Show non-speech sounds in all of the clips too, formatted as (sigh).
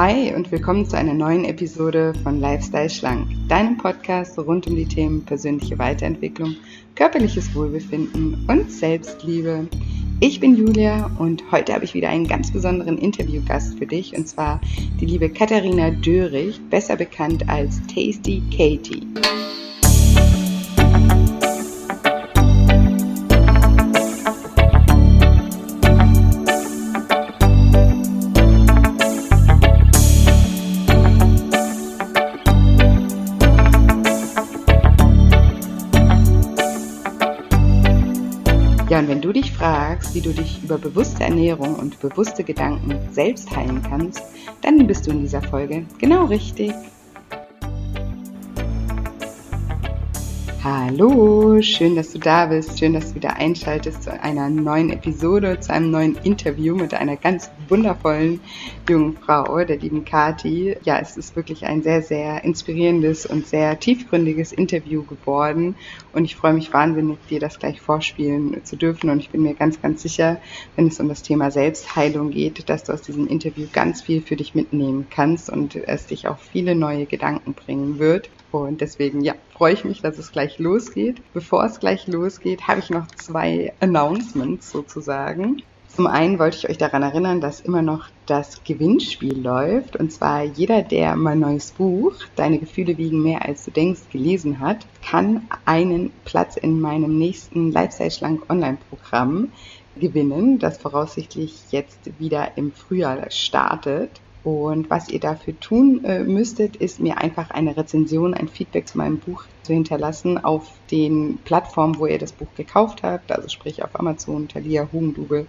Hi und willkommen zu einer neuen Episode von Lifestyle Schlank, deinem Podcast rund um die Themen persönliche Weiterentwicklung, körperliches Wohlbefinden und Selbstliebe. Ich bin Julia und heute habe ich wieder einen ganz besonderen Interviewgast für dich und zwar die liebe Katharina Dörrich, besser bekannt als Tasty Katie. Wie du dich über bewusste Ernährung und bewusste Gedanken selbst heilen kannst, dann bist du in dieser Folge genau richtig. Hallo, schön, dass du da bist. Schön, dass du wieder einschaltest zu einer neuen Episode, zu einem neuen Interview mit einer ganz wundervollen jungen Frau, der lieben Kati. Ja, es ist wirklich ein sehr, sehr inspirierendes und sehr tiefgründiges Interview geworden. Und ich freue mich wahnsinnig, dir das gleich vorspielen zu dürfen. Und ich bin mir ganz, ganz sicher, wenn es um das Thema Selbstheilung geht, dass du aus diesem Interview ganz viel für dich mitnehmen kannst und es dich auf viele neue Gedanken bringen wird. Und deswegen, ja, freue ich mich, dass es gleich losgeht. Bevor es gleich losgeht, habe ich noch zwei Announcements sozusagen. Zum einen wollte ich euch daran erinnern, dass immer noch das Gewinnspiel läuft. Und zwar jeder, der mein neues Buch, Deine Gefühle wiegen mehr als du denkst, gelesen hat, kann einen Platz in meinem nächsten Lifestyle Schlank Online-Programm gewinnen, das voraussichtlich jetzt wieder im Frühjahr startet. Und was ihr dafür tun äh, müsstet, ist mir einfach eine Rezension, ein Feedback zu meinem Buch zu hinterlassen auf den Plattformen, wo ihr das Buch gekauft habt, also sprich auf Amazon, Thalia, Hugendubel,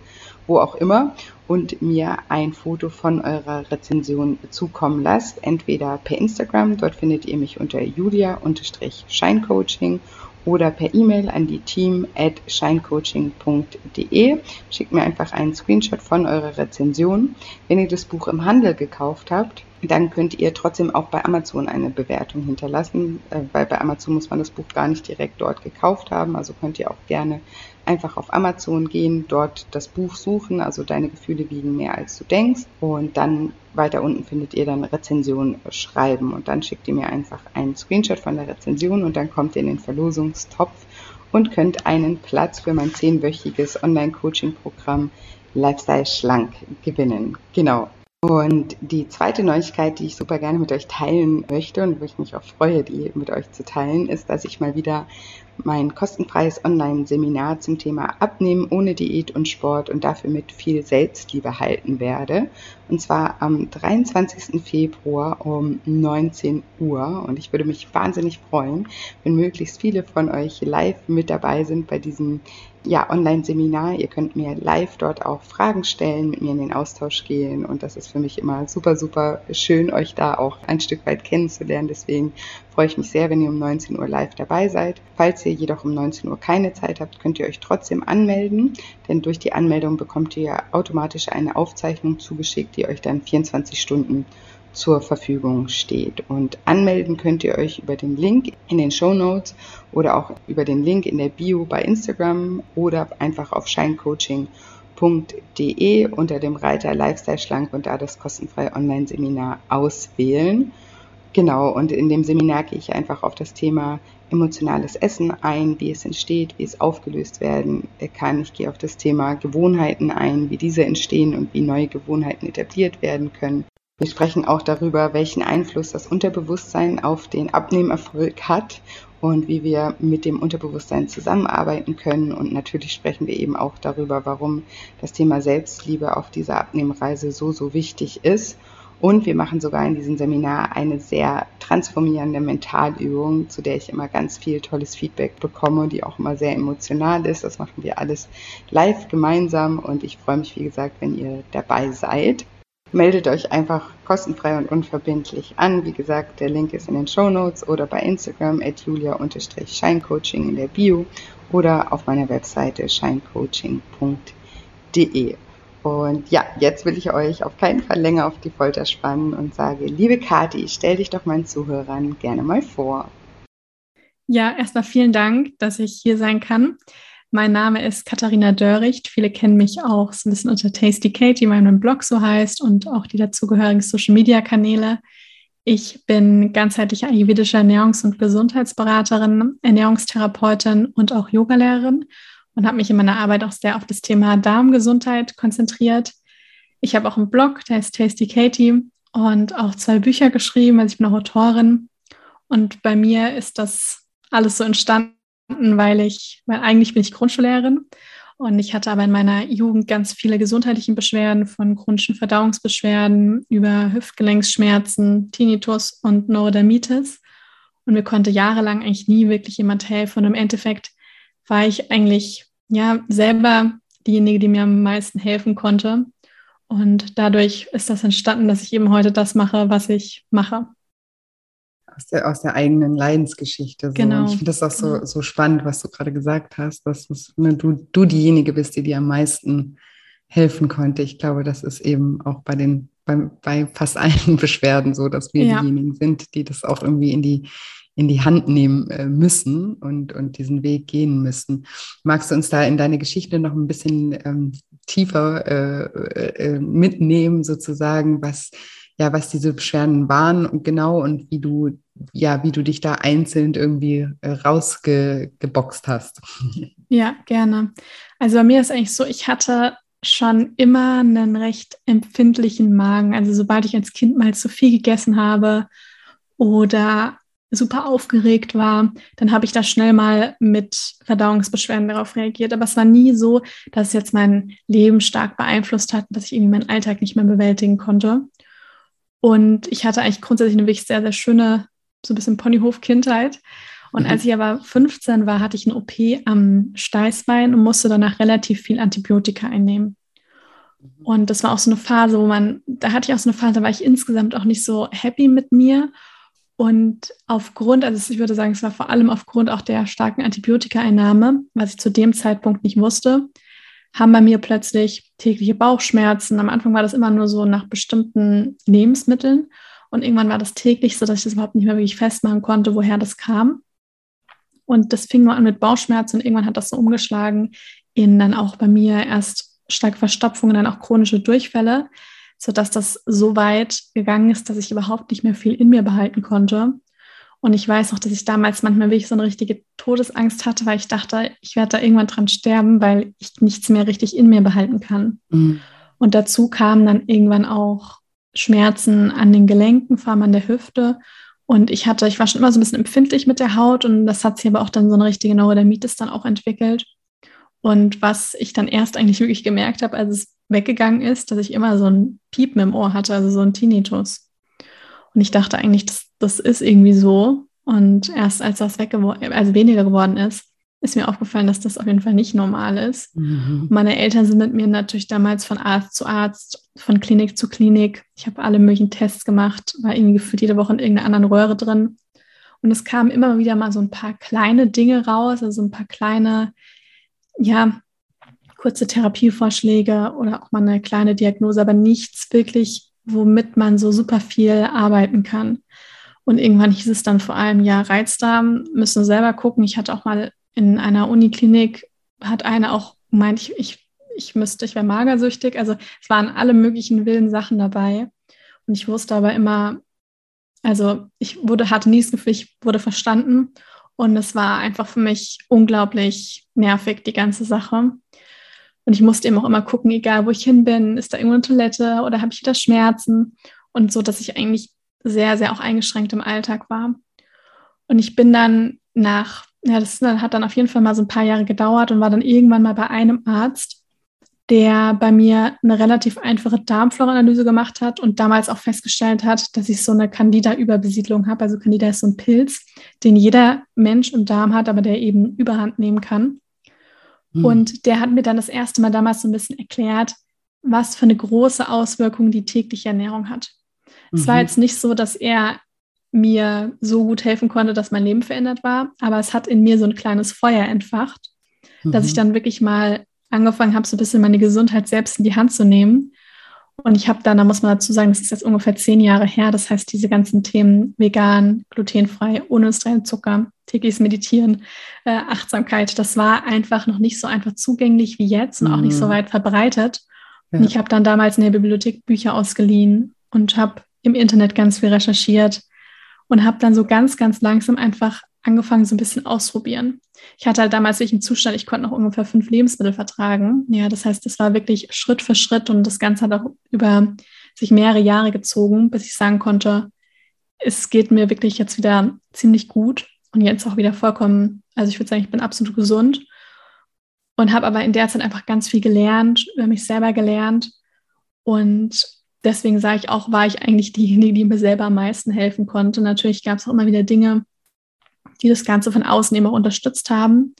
wo auch immer, und mir ein Foto von eurer Rezension zukommen lasst, entweder per Instagram, dort findet ihr mich unter julia-scheincoaching oder per E-Mail an die team at shinecoaching.de. Schickt mir einfach einen Screenshot von eurer Rezension. Wenn ihr das Buch im Handel gekauft habt, dann könnt ihr trotzdem auch bei Amazon eine Bewertung hinterlassen, äh, weil bei Amazon muss man das Buch gar nicht direkt dort gekauft haben. Also könnt ihr auch gerne einfach auf Amazon gehen, dort das Buch suchen, also deine Gefühle wiegen mehr als du denkst und dann weiter unten findet ihr dann Rezension schreiben und dann schickt ihr mir einfach einen Screenshot von der Rezension und dann kommt ihr in den Verlosungstopf und könnt einen Platz für mein zehnwöchiges Online-Coaching-Programm Lifestyle Schlank gewinnen. Genau. Und die zweite Neuigkeit, die ich super gerne mit euch teilen möchte und wo ich mich auch freue, die mit euch zu teilen, ist, dass ich mal wieder mein kostenfreies Online-Seminar zum Thema Abnehmen ohne Diät und Sport und dafür mit viel Selbstliebe halten werde. Und zwar am 23. Februar um 19 Uhr. Und ich würde mich wahnsinnig freuen, wenn möglichst viele von euch live mit dabei sind bei diesem ja, Online-Seminar. Ihr könnt mir live dort auch Fragen stellen, mit mir in den Austausch gehen. Und das ist für mich immer super, super schön, euch da auch ein Stück weit kennenzulernen. Deswegen freue ich mich sehr, wenn ihr um 19 Uhr live dabei seid. Falls ihr jedoch um 19 Uhr keine Zeit habt, könnt ihr euch trotzdem anmelden, denn durch die Anmeldung bekommt ihr automatisch eine Aufzeichnung zugeschickt, die euch dann 24 Stunden zur Verfügung steht. Und anmelden könnt ihr euch über den Link in den Show Notes oder auch über den Link in der Bio bei Instagram oder einfach auf shinecoaching.de unter dem Reiter Lifestyle Schlank und da das kostenfreie Online-Seminar auswählen. Genau, und in dem Seminar gehe ich einfach auf das Thema emotionales Essen ein, wie es entsteht, wie es aufgelöst werden kann. Ich gehe auf das Thema Gewohnheiten ein, wie diese entstehen und wie neue Gewohnheiten etabliert werden können. Wir sprechen auch darüber, welchen Einfluss das Unterbewusstsein auf den Abnehmerfolg hat und wie wir mit dem Unterbewusstsein zusammenarbeiten können. Und natürlich sprechen wir eben auch darüber, warum das Thema Selbstliebe auf dieser Abnehmreise so, so wichtig ist und wir machen sogar in diesem Seminar eine sehr transformierende Mentalübung, zu der ich immer ganz viel tolles Feedback bekomme, die auch immer sehr emotional ist. Das machen wir alles live gemeinsam und ich freue mich, wie gesagt, wenn ihr dabei seid. Meldet euch einfach kostenfrei und unverbindlich an. Wie gesagt, der Link ist in den Show Notes oder bei Instagram at julia-scheincoaching in der Bio oder auf meiner Webseite scheincoaching.de. Und ja, jetzt will ich euch auf keinen Fall länger auf die Folter spannen und sage, liebe Kati, stell dich doch meinen Zuhörern gerne mal vor. Ja, erstmal vielen Dank, dass ich hier sein kann. Mein Name ist Katharina Dörricht. Viele kennen mich auch so ein bisschen unter Tasty Katie, weil mein Blog so heißt und auch die dazugehörigen Social Media Kanäle. Ich bin ganzheitliche ayurvedische Ernährungs- und Gesundheitsberaterin, Ernährungstherapeutin und auch Yogalehrerin und habe mich in meiner Arbeit auch sehr auf das Thema Darmgesundheit konzentriert. Ich habe auch einen Blog, der heißt Tasty Katie und auch zwei Bücher geschrieben. Also ich bin auch Autorin. Und bei mir ist das alles so entstanden, weil ich, weil eigentlich bin ich Grundschullehrerin und ich hatte aber in meiner Jugend ganz viele gesundheitliche Beschwerden, von chronischen Verdauungsbeschwerden über Hüftgelenksschmerzen, Tinnitus und Neurodermitis. Und mir konnte jahrelang eigentlich nie wirklich jemand helfen. Und im Endeffekt war ich eigentlich ja selber diejenige, die mir am meisten helfen konnte. Und dadurch ist das entstanden, dass ich eben heute das mache, was ich mache aus der, aus der eigenen Leidensgeschichte. So. Genau. ich finde das auch so, so spannend, was du gerade gesagt hast, dass ne, du, du diejenige bist, die dir am meisten helfen konnte. Ich glaube, das ist eben auch bei den bei, bei fast allen (laughs) Beschwerden so, dass wir ja. diejenigen sind, die das auch irgendwie in die in die Hand nehmen äh, müssen und, und diesen Weg gehen müssen. Magst du uns da in deine Geschichte noch ein bisschen ähm, tiefer äh, äh, mitnehmen, sozusagen, was, ja, was diese Beschwerden waren und genau und wie du ja, wie du dich da einzeln irgendwie äh, rausgeboxt hast. (laughs) Ja, gerne. Also bei mir ist eigentlich so, ich hatte schon immer einen recht empfindlichen Magen. Also sobald ich als Kind mal zu viel gegessen habe oder super aufgeregt war, dann habe ich da schnell mal mit Verdauungsbeschwerden darauf reagiert. Aber es war nie so, dass es jetzt mein Leben stark beeinflusst hat, dass ich irgendwie meinen Alltag nicht mehr bewältigen konnte. Und ich hatte eigentlich grundsätzlich eine wirklich sehr, sehr schöne so ein bisschen Ponyhof-Kindheit. Und mhm. als ich aber 15 war, hatte ich eine OP am Steißbein und musste danach relativ viel Antibiotika einnehmen. Mhm. Und das war auch so eine Phase, wo man, da hatte ich auch so eine Phase, da war ich insgesamt auch nicht so happy mit mir. Und aufgrund, also ich würde sagen, es war vor allem aufgrund auch der starken Antibiotika-Einnahme, was ich zu dem Zeitpunkt nicht wusste, haben bei mir plötzlich tägliche Bauchschmerzen. Am Anfang war das immer nur so nach bestimmten Lebensmitteln. Und irgendwann war das täglich, so dass ich das überhaupt nicht mehr wirklich festmachen konnte, woher das kam. Und das fing nur an mit Bauchschmerzen und irgendwann hat das so umgeschlagen in dann auch bei mir erst starke Verstopfungen, dann auch chronische Durchfälle, sodass das so weit gegangen ist, dass ich überhaupt nicht mehr viel in mir behalten konnte. Und ich weiß noch, dass ich damals manchmal wirklich so eine richtige Todesangst hatte, weil ich dachte, ich werde da irgendwann dran sterben, weil ich nichts mehr richtig in mir behalten kann. Mhm. Und dazu kamen dann irgendwann auch Schmerzen an den Gelenken, vor allem an der Hüfte. Und ich hatte, ich war schon immer so ein bisschen empfindlich mit der Haut und das hat sich aber auch dann so eine richtige Neurodermitis dann auch entwickelt. Und was ich dann erst eigentlich wirklich gemerkt habe, als es weggegangen ist, dass ich immer so ein Piepen im Ohr hatte, also so ein Tinnitus. Und ich dachte eigentlich, das, das ist irgendwie so. Und erst als das weggeworden, also weniger geworden ist, ist mir aufgefallen, dass das auf jeden Fall nicht normal ist. Mhm. Meine Eltern sind mit mir natürlich damals von Arzt zu Arzt, von Klinik zu Klinik. Ich habe alle möglichen Tests gemacht, war irgendwie gefühlt jede Woche in irgendeiner anderen Röhre drin. Und es kamen immer wieder mal so ein paar kleine Dinge raus, also ein paar kleine, ja, kurze Therapievorschläge oder auch mal eine kleine Diagnose, aber nichts wirklich, womit man so super viel arbeiten kann. Und irgendwann hieß es dann vor allem, ja, Reizdarm, müssen selber gucken. Ich hatte auch mal in einer Uniklinik hat eine auch gemeint, ich, ich, ich müsste, ich wäre magersüchtig. Also es waren alle möglichen wilden Sachen dabei. Und ich wusste aber immer, also ich wurde, hatte nie das Gefühl, ich wurde verstanden. Und es war einfach für mich unglaublich nervig, die ganze Sache. Und ich musste eben auch immer gucken, egal wo ich hin bin, ist da irgendwo eine Toilette oder habe ich wieder Schmerzen? Und so, dass ich eigentlich sehr, sehr auch eingeschränkt im Alltag war. Und ich bin dann nach ja, das hat dann auf jeden Fall mal so ein paar Jahre gedauert und war dann irgendwann mal bei einem Arzt, der bei mir eine relativ einfache Darmflora-Analyse gemacht hat und damals auch festgestellt hat, dass ich so eine Candida-Überbesiedlung habe. Also Candida ist so ein Pilz, den jeder Mensch im Darm hat, aber der eben Überhand nehmen kann. Hm. Und der hat mir dann das erste Mal damals so ein bisschen erklärt, was für eine große Auswirkung die tägliche Ernährung hat. Es war mhm. jetzt nicht so, dass er mir so gut helfen konnte, dass mein Leben verändert war. Aber es hat in mir so ein kleines Feuer entfacht, mhm. dass ich mhm. dann wirklich mal angefangen habe, so ein bisschen meine Gesundheit selbst in die Hand zu nehmen. Und ich habe dann, da muss man dazu sagen, das ist jetzt ungefähr zehn Jahre her. Das heißt, diese ganzen Themen vegan, glutenfrei, ohne industriellen Zucker, tägliches Meditieren, äh, Achtsamkeit, das war einfach noch nicht so einfach zugänglich wie jetzt und auch nicht so mhm. weit verbreitet. Ja. Und ich habe dann damals in der Bibliothek Bücher ausgeliehen und habe im Internet ganz viel recherchiert und habe dann so ganz, ganz langsam einfach angefangen, so ein bisschen ausprobieren. Ich hatte halt damals wirklich einen Zustand, ich konnte noch ungefähr fünf Lebensmittel vertragen. Ja, das heißt, es war wirklich Schritt für Schritt und das Ganze hat auch über sich mehrere Jahre gezogen, bis ich sagen konnte, es geht mir wirklich jetzt wieder ziemlich gut und jetzt auch wieder vollkommen, also ich würde sagen, ich bin absolut gesund und habe aber in der Zeit einfach ganz viel gelernt, über mich selber gelernt und deswegen sage ich auch, war ich eigentlich diejenige, die mir selber am meisten helfen konnte. Natürlich gab es auch immer wieder Dinge, die das Ganze von außen immer unterstützt haben.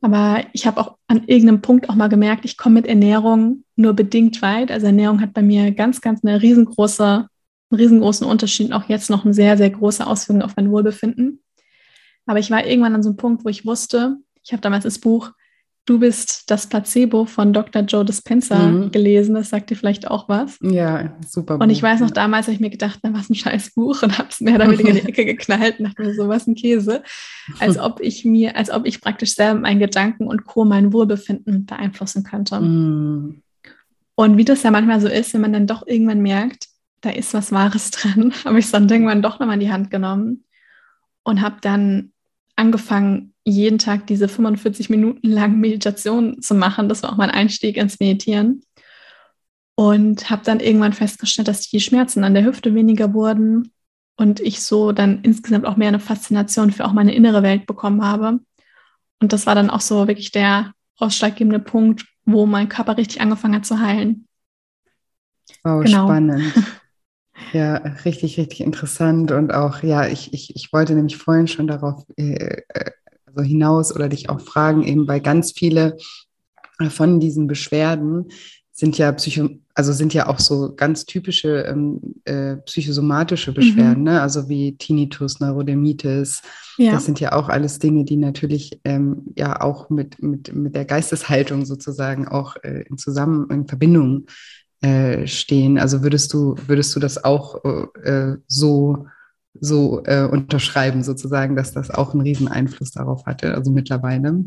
Aber ich habe auch an irgendeinem Punkt auch mal gemerkt, ich komme mit Ernährung nur bedingt weit. Also Ernährung hat bei mir ganz, ganz eine riesengroße, einen riesengroßen Unterschied, auch jetzt noch eine sehr, sehr große Auswirkung auf mein Wohlbefinden. Aber ich war irgendwann an so einem Punkt, wo ich wusste, ich habe damals das Buch Du bist das Placebo von Dr. Joe Dispenza mhm. gelesen. Das sagt dir vielleicht auch was. Ja, super. Und ich weiß noch, damals habe ich mir gedacht, na, was ein scheiß Buch und habe es mehr oder (laughs) weniger in die Ecke geknallt und dachte mir so, was ein Käse. Als (laughs) ob ich mir, als ob ich praktisch selber meinen Gedanken und Co. mein Wohlbefinden beeinflussen könnte. Mhm. Und wie das ja manchmal so ist, wenn man dann doch irgendwann merkt, da ist was Wahres (laughs) dran, habe ich es dann irgendwann doch nochmal in die Hand genommen und habe dann angefangen, jeden Tag diese 45 Minuten lang Meditation zu machen. Das war auch mein Einstieg ins Meditieren. Und habe dann irgendwann festgestellt, dass die Schmerzen an der Hüfte weniger wurden und ich so dann insgesamt auch mehr eine Faszination für auch meine innere Welt bekommen habe. Und das war dann auch so wirklich der ausschlaggebende Punkt, wo mein Körper richtig angefangen hat zu heilen. Oh, genau. spannend. (laughs) Ja, richtig, richtig interessant. Und auch, ja, ich, ich, ich wollte nämlich vorhin schon darauf äh, äh, also hinaus oder dich auch fragen, eben bei ganz viele von diesen Beschwerden sind ja Psycho, also sind ja auch so ganz typische ähm, äh, psychosomatische Beschwerden, mhm. ne? also wie Tinnitus, Neurodermitis. Ja. Das sind ja auch alles Dinge, die natürlich ähm, ja auch mit, mit, mit der Geisteshaltung sozusagen auch äh, in Zusammen in Verbindung äh, stehen. Also würdest du, würdest du das auch äh, so, so äh, unterschreiben, sozusagen, dass das auch einen riesen Einfluss darauf hatte, also mittlerweile?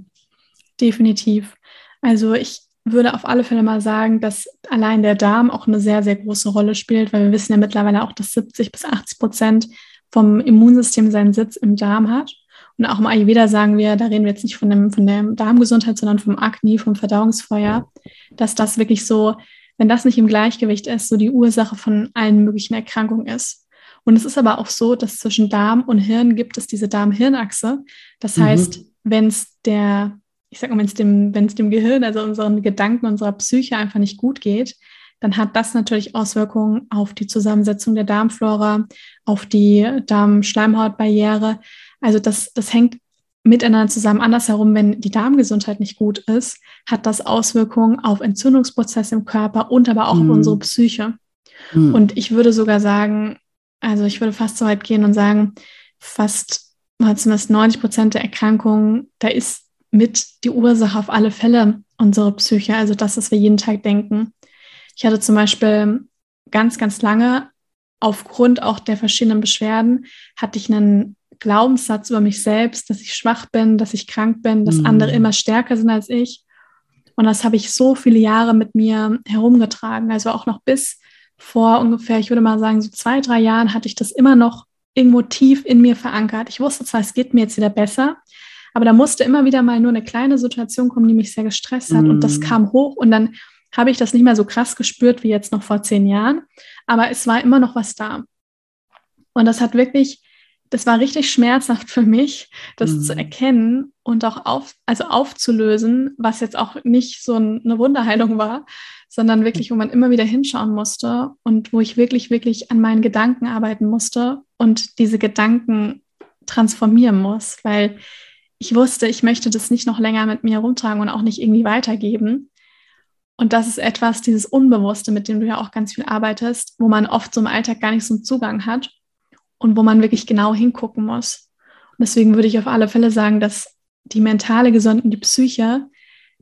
Definitiv. Also ich würde auf alle Fälle mal sagen, dass allein der Darm auch eine sehr, sehr große Rolle spielt, weil wir wissen ja mittlerweile auch, dass 70 bis 80 Prozent vom Immunsystem seinen Sitz im Darm hat. Und auch im Ayurveda sagen wir, da reden wir jetzt nicht von, dem, von der Darmgesundheit, sondern vom Agni, vom Verdauungsfeuer, dass das wirklich so wenn das nicht im Gleichgewicht ist, so die Ursache von allen möglichen Erkrankungen ist. Und es ist aber auch so, dass zwischen Darm und Hirn gibt es diese Darm-Hirn-Achse. Das mhm. heißt, wenn es der, ich sag mal, wenn es dem, wenn es dem Gehirn, also unseren Gedanken, unserer Psyche einfach nicht gut geht, dann hat das natürlich Auswirkungen auf die Zusammensetzung der Darmflora, auf die Darmschleimhautbarriere. Also das, das hängt miteinander zusammen. Andersherum, wenn die Darmgesundheit nicht gut ist, hat das Auswirkungen auf Entzündungsprozesse im Körper und aber auch mhm. auf unsere Psyche. Mhm. Und ich würde sogar sagen, also ich würde fast so weit gehen und sagen, fast zumindest 90 Prozent der Erkrankungen, da ist mit die Ursache auf alle Fälle unsere Psyche, also das, was wir jeden Tag denken. Ich hatte zum Beispiel ganz, ganz lange aufgrund auch der verschiedenen Beschwerden, hatte ich einen Glaubenssatz über mich selbst, dass ich schwach bin, dass ich krank bin, dass mhm. andere immer stärker sind als ich. Und das habe ich so viele Jahre mit mir herumgetragen. Also auch noch bis vor ungefähr, ich würde mal sagen, so zwei, drei Jahren hatte ich das immer noch irgendwo tief in mir verankert. Ich wusste zwar, es geht mir jetzt wieder besser, aber da musste immer wieder mal nur eine kleine Situation kommen, die mich sehr gestresst hat. Mm. Und das mhm. kam hoch und dann habe ich das nicht mehr so krass gespürt wie jetzt noch vor zehn Jahren. Aber es war immer noch was da. Und das hat wirklich das war richtig schmerzhaft für mich, das mhm. zu erkennen und auch auf, also aufzulösen, was jetzt auch nicht so eine Wunderheilung war, sondern wirklich, wo man immer wieder hinschauen musste und wo ich wirklich, wirklich an meinen Gedanken arbeiten musste und diese Gedanken transformieren muss, weil ich wusste, ich möchte das nicht noch länger mit mir herumtragen und auch nicht irgendwie weitergeben. Und das ist etwas, dieses Unbewusste, mit dem du ja auch ganz viel arbeitest, wo man oft so im Alltag gar nicht so einen Zugang hat und wo man wirklich genau hingucken muss. Und deswegen würde ich auf alle Fälle sagen, dass die mentale Gesundheit und die Psyche,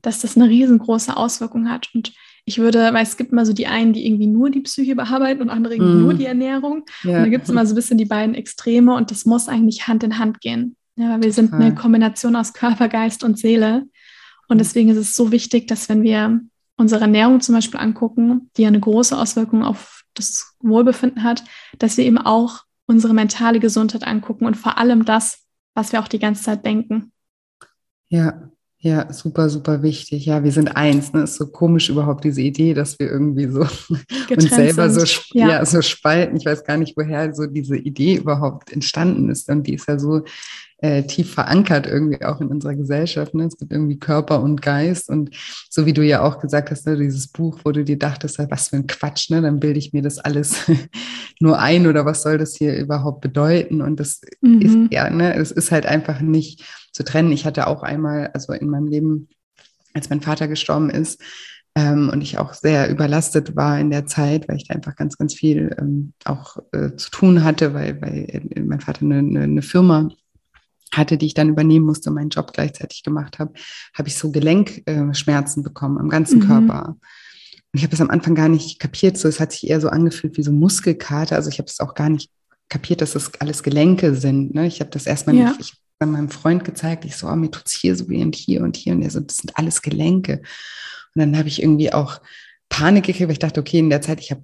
dass das eine riesengroße Auswirkung hat. Und ich würde, weil es gibt immer so die einen, die irgendwie nur die Psyche bearbeiten und andere irgendwie mm. nur die Ernährung. Ja. Und da gibt es immer so ein bisschen die beiden Extreme und das muss eigentlich Hand in Hand gehen. Ja, weil wir sind eine Kombination aus Körper, Geist und Seele. Und deswegen ist es so wichtig, dass wenn wir unsere Ernährung zum Beispiel angucken, die ja eine große Auswirkung auf das Wohlbefinden hat, dass wir eben auch unsere mentale Gesundheit angucken und vor allem das, was wir auch die ganze Zeit denken. Ja, ja, super, super wichtig. Ja, wir sind eins. Ne? Ist so komisch überhaupt diese Idee, dass wir irgendwie so (laughs) Getrennt uns selber so, ja. ja. so spalten. Ich weiß gar nicht, woher so diese Idee überhaupt entstanden ist. Und die ist ja so äh, tief verankert irgendwie auch in unserer Gesellschaft. Ne? Es gibt irgendwie Körper und Geist. Und so wie du ja auch gesagt hast, ne, dieses Buch, wo du dir dachtest, was für ein Quatsch, ne? dann bilde ich mir das alles (laughs) nur ein oder was soll das hier überhaupt bedeuten? Und das mhm. ist ja, ne, es ist halt einfach nicht zu trennen. Ich hatte auch einmal, also in meinem Leben, als mein Vater gestorben ist, ähm, und ich auch sehr überlastet war in der Zeit, weil ich da einfach ganz, ganz viel ähm, auch äh, zu tun hatte, weil, weil äh, mein Vater eine, eine, eine Firma hatte, die ich dann übernehmen musste und meinen Job gleichzeitig gemacht habe, habe ich so Gelenkschmerzen bekommen am ganzen mhm. Körper. Und ich habe es am Anfang gar nicht kapiert. So, es hat sich eher so angefühlt wie so Muskelkater. Also ich habe es auch gar nicht kapiert, dass das alles Gelenke sind. Ne? Ich habe das erstmal ja. nicht, ich bei meinem Freund gezeigt. Ich so, oh, mir tut's hier so wie und hier und hier. Und er so, das sind alles Gelenke. Und dann habe ich irgendwie auch Panik gekriegt, weil ich dachte, okay, in der Zeit, ich habe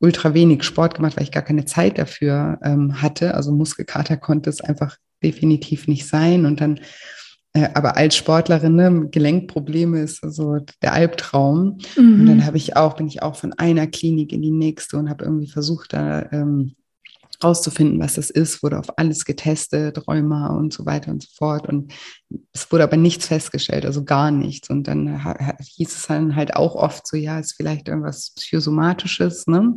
ultra wenig Sport gemacht, weil ich gar keine Zeit dafür ähm, hatte. Also Muskelkater konnte es einfach definitiv nicht sein. Und dann, äh, aber als Sportlerin, ne, Gelenkprobleme ist so der Albtraum. Mhm. Und dann habe ich auch, bin ich auch von einer Klinik in die nächste und habe irgendwie versucht, da ähm, rauszufinden, was das ist, wurde auf alles getestet, Rheuma und so weiter und so fort. Und es wurde aber nichts festgestellt, also gar nichts. Und dann hieß es dann halt auch oft so, ja, ist vielleicht irgendwas Psychosomatisches, ne?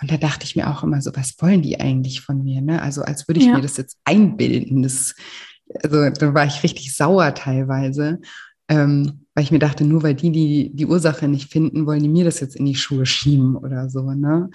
Und da dachte ich mir auch immer so, was wollen die eigentlich von mir? Ne? Also als würde ich ja. mir das jetzt einbilden. Das, also da war ich richtig sauer teilweise, ähm, weil ich mir dachte, nur weil die, die die Ursache nicht finden, wollen die mir das jetzt in die Schuhe schieben oder so. Ne?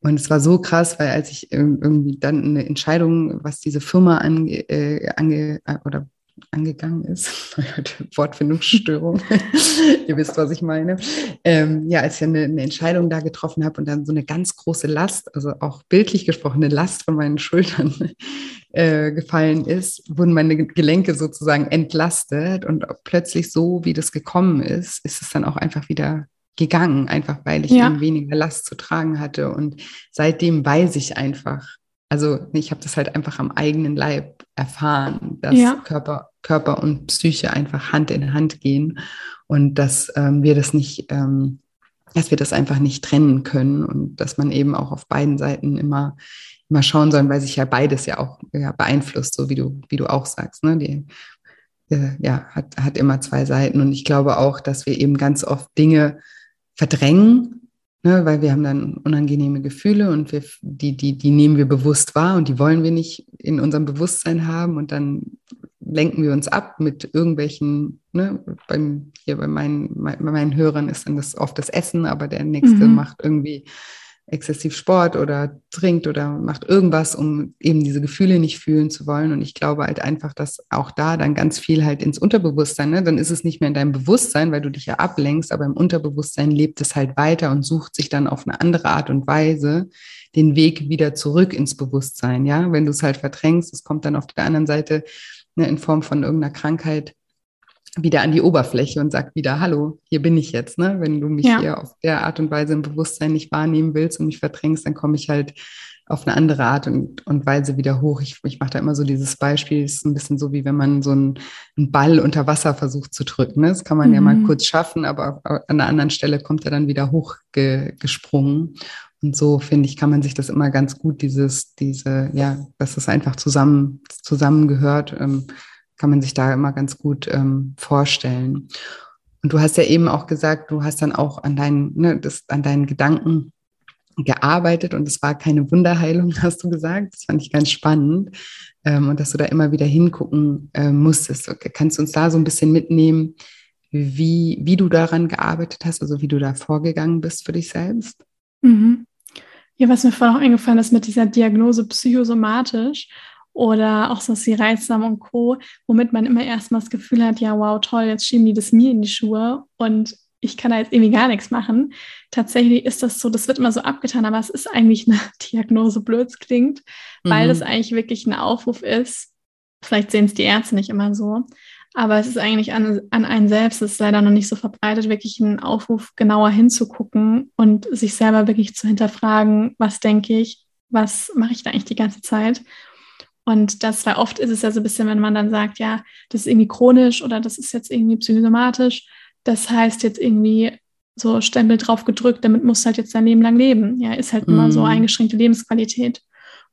Und es war so krass, weil als ich irgendwie dann eine Entscheidung, was diese Firma ange, äh, ange oder angegangen ist. (laughs) Wortfindungsstörung. (laughs) Ihr wisst, was ich meine. Ähm, ja, als ich eine, eine Entscheidung da getroffen habe und dann so eine ganz große Last, also auch bildlich gesprochen, eine Last von meinen Schultern (laughs) äh, gefallen ist, wurden meine Gelenke sozusagen entlastet und plötzlich so, wie das gekommen ist, ist es dann auch einfach wieder gegangen, einfach weil ich ja. weniger Last zu tragen hatte. Und seitdem weiß ich einfach, also ich habe das halt einfach am eigenen Leib erfahren, dass ja. Körper, Körper und Psyche einfach Hand in Hand gehen und dass ähm, wir das nicht, ähm, dass wir das einfach nicht trennen können und dass man eben auch auf beiden Seiten immer, immer schauen soll, weil sich ja beides ja auch ja, beeinflusst, so wie du, wie du auch sagst. Ne? Die, äh, ja, hat, hat immer zwei Seiten. Und ich glaube auch, dass wir eben ganz oft Dinge verdrängen, ne, weil wir haben dann unangenehme Gefühle und wir, die, die, die nehmen wir bewusst wahr und die wollen wir nicht in unserem Bewusstsein haben und dann lenken wir uns ab mit irgendwelchen, ne, beim, hier bei meinen, bei meinen Hörern ist dann das oft das Essen, aber der nächste mhm. macht irgendwie exzessiv Sport oder trinkt oder macht irgendwas, um eben diese Gefühle nicht fühlen zu wollen. Und ich glaube halt einfach, dass auch da dann ganz viel halt ins Unterbewusstsein, ne? dann ist es nicht mehr in deinem Bewusstsein, weil du dich ja ablenkst, aber im Unterbewusstsein lebt es halt weiter und sucht sich dann auf eine andere Art und Weise den Weg wieder zurück ins Bewusstsein. Ja, wenn du es halt verdrängst, es kommt dann auf der anderen Seite ne, in Form von irgendeiner Krankheit wieder an die Oberfläche und sagt wieder, hallo, hier bin ich jetzt. Ne? Wenn du mich ja. hier auf der Art und Weise im Bewusstsein nicht wahrnehmen willst und mich verdrängst, dann komme ich halt auf eine andere Art und, und Weise wieder hoch. Ich, ich mache da immer so dieses Beispiel, es ist ein bisschen so, wie wenn man so einen, einen Ball unter Wasser versucht zu drücken. Ne? Das kann man mhm. ja mal mhm. kurz schaffen, aber an einer anderen Stelle kommt er dann wieder hochgesprungen. Und so, finde ich, kann man sich das immer ganz gut, dieses, diese, ja, dass das einfach zusammen, zusammengehört, ähm, kann man sich da immer ganz gut ähm, vorstellen. Und du hast ja eben auch gesagt, du hast dann auch an deinen, ne, das, an deinen Gedanken gearbeitet und es war keine Wunderheilung, (laughs) hast du gesagt. Das fand ich ganz spannend ähm, und dass du da immer wieder hingucken äh, musstest. Okay, kannst du uns da so ein bisschen mitnehmen, wie, wie du daran gearbeitet hast, also wie du da vorgegangen bist für dich selbst? Mhm. Ja, was mir vorhin auch eingefallen ist mit dieser Diagnose psychosomatisch oder auch so wie Reizsam und Co., womit man immer erstmal das Gefühl hat, ja, wow, toll, jetzt schieben die das mir in die Schuhe. Und ich kann da jetzt irgendwie gar nichts machen. Tatsächlich ist das so, das wird immer so abgetan, aber es ist eigentlich eine (laughs) Diagnose, blöd klingt, weil mhm. es eigentlich wirklich ein Aufruf ist. Vielleicht sehen es die Ärzte nicht immer so, aber es ist eigentlich an, an einen selbst, es ist leider noch nicht so verbreitet, wirklich einen Aufruf genauer hinzugucken und sich selber wirklich zu hinterfragen, was denke ich, was mache ich da eigentlich die ganze Zeit. Und das, weil oft ist es ja so ein bisschen, wenn man dann sagt, ja, das ist irgendwie chronisch oder das ist jetzt irgendwie psychosomatisch, das heißt jetzt irgendwie so Stempel drauf gedrückt, damit musst du halt jetzt dein Leben lang leben. Ja, ist halt mm. immer so mhm. eingeschränkte Lebensqualität.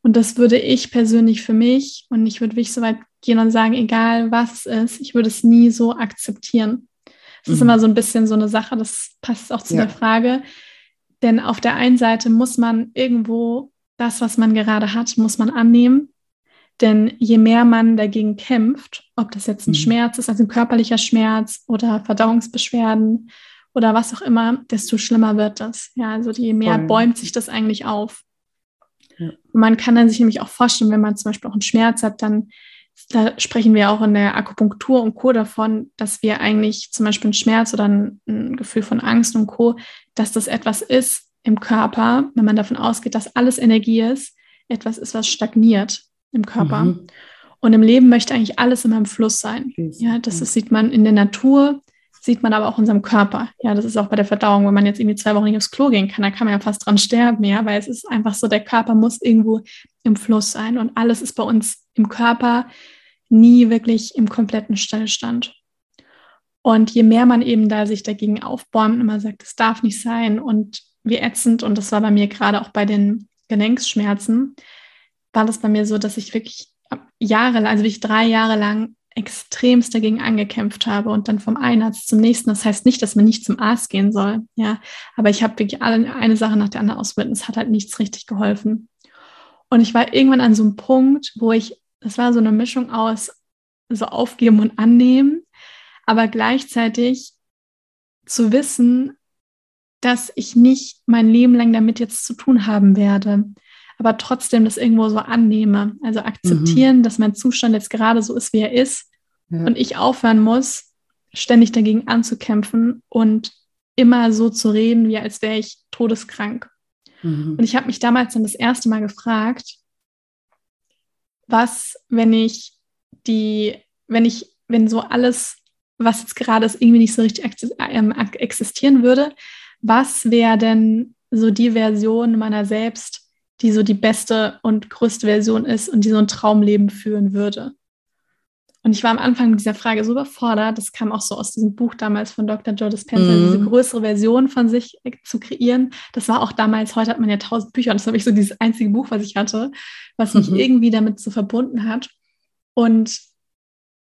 Und das würde ich persönlich für mich, und ich würde wirklich so weit gehen und sagen, egal was es ist, ich würde es nie so akzeptieren. Es mm. ist mhm. immer so ein bisschen so eine Sache, das passt auch zu ja. der Frage. Denn auf der einen Seite muss man irgendwo das, was man gerade hat, muss man annehmen. Denn je mehr man dagegen kämpft, ob das jetzt ein mhm. Schmerz ist, also ein körperlicher Schmerz oder Verdauungsbeschwerden oder was auch immer, desto schlimmer wird das. Ja, also je mehr Voll. bäumt sich das eigentlich auf. Ja. Man kann dann sich nämlich auch vorstellen, wenn man zum Beispiel auch einen Schmerz hat, dann da sprechen wir auch in der Akupunktur und Co. davon, dass wir eigentlich zum Beispiel einen Schmerz oder ein, ein Gefühl von Angst und Co., dass das etwas ist im Körper, wenn man davon ausgeht, dass alles Energie ist, etwas ist, was stagniert im Körper. Mhm. Und im Leben möchte eigentlich alles immer im Fluss sein. Ja, das ist, sieht man in der Natur, sieht man aber auch in unserem Körper. Ja, das ist auch bei der Verdauung, wenn man jetzt irgendwie zwei Wochen nicht aufs Klo gehen kann, dann kann man ja fast dran sterben, ja, weil es ist einfach so, der Körper muss irgendwo im Fluss sein und alles ist bei uns im Körper nie wirklich im kompletten Stillstand. Und je mehr man eben da sich dagegen aufbäumt und man sagt, es darf nicht sein und wie ätzend, und das war bei mir gerade auch bei den Gelenksschmerzen, war das bei mir so, dass ich wirklich jahrelang, also wirklich drei Jahre lang extremst dagegen angekämpft habe und dann vom einen Arzt zum nächsten. Das heißt nicht, dass man nicht zum Arzt gehen soll, ja, aber ich habe wirklich alle, eine Sache nach der anderen ausprobiert und es hat halt nichts richtig geholfen. Und ich war irgendwann an so einem Punkt, wo ich, das war so eine Mischung aus so aufgeben und annehmen, aber gleichzeitig zu wissen, dass ich nicht mein Leben lang damit jetzt zu tun haben werde aber trotzdem das irgendwo so annehme. Also akzeptieren, mhm. dass mein Zustand jetzt gerade so ist, wie er ist ja. und ich aufhören muss, ständig dagegen anzukämpfen und immer so zu reden, wie als wäre ich todeskrank. Mhm. Und ich habe mich damals dann das erste Mal gefragt, was, wenn ich die, wenn ich, wenn so alles, was jetzt gerade ist, irgendwie nicht so richtig ähm, existieren würde, was wäre denn so die Version meiner selbst, die so die beste und größte Version ist und die so ein Traumleben führen würde. Und ich war am Anfang mit dieser Frage so überfordert, das kam auch so aus diesem Buch damals von Dr. Joe Dispenza, mhm. diese größere Version von sich zu kreieren. Das war auch damals, heute hat man ja tausend Bücher und das habe ich so dieses einzige Buch, was ich hatte, was mich mhm. irgendwie damit so verbunden hat. Und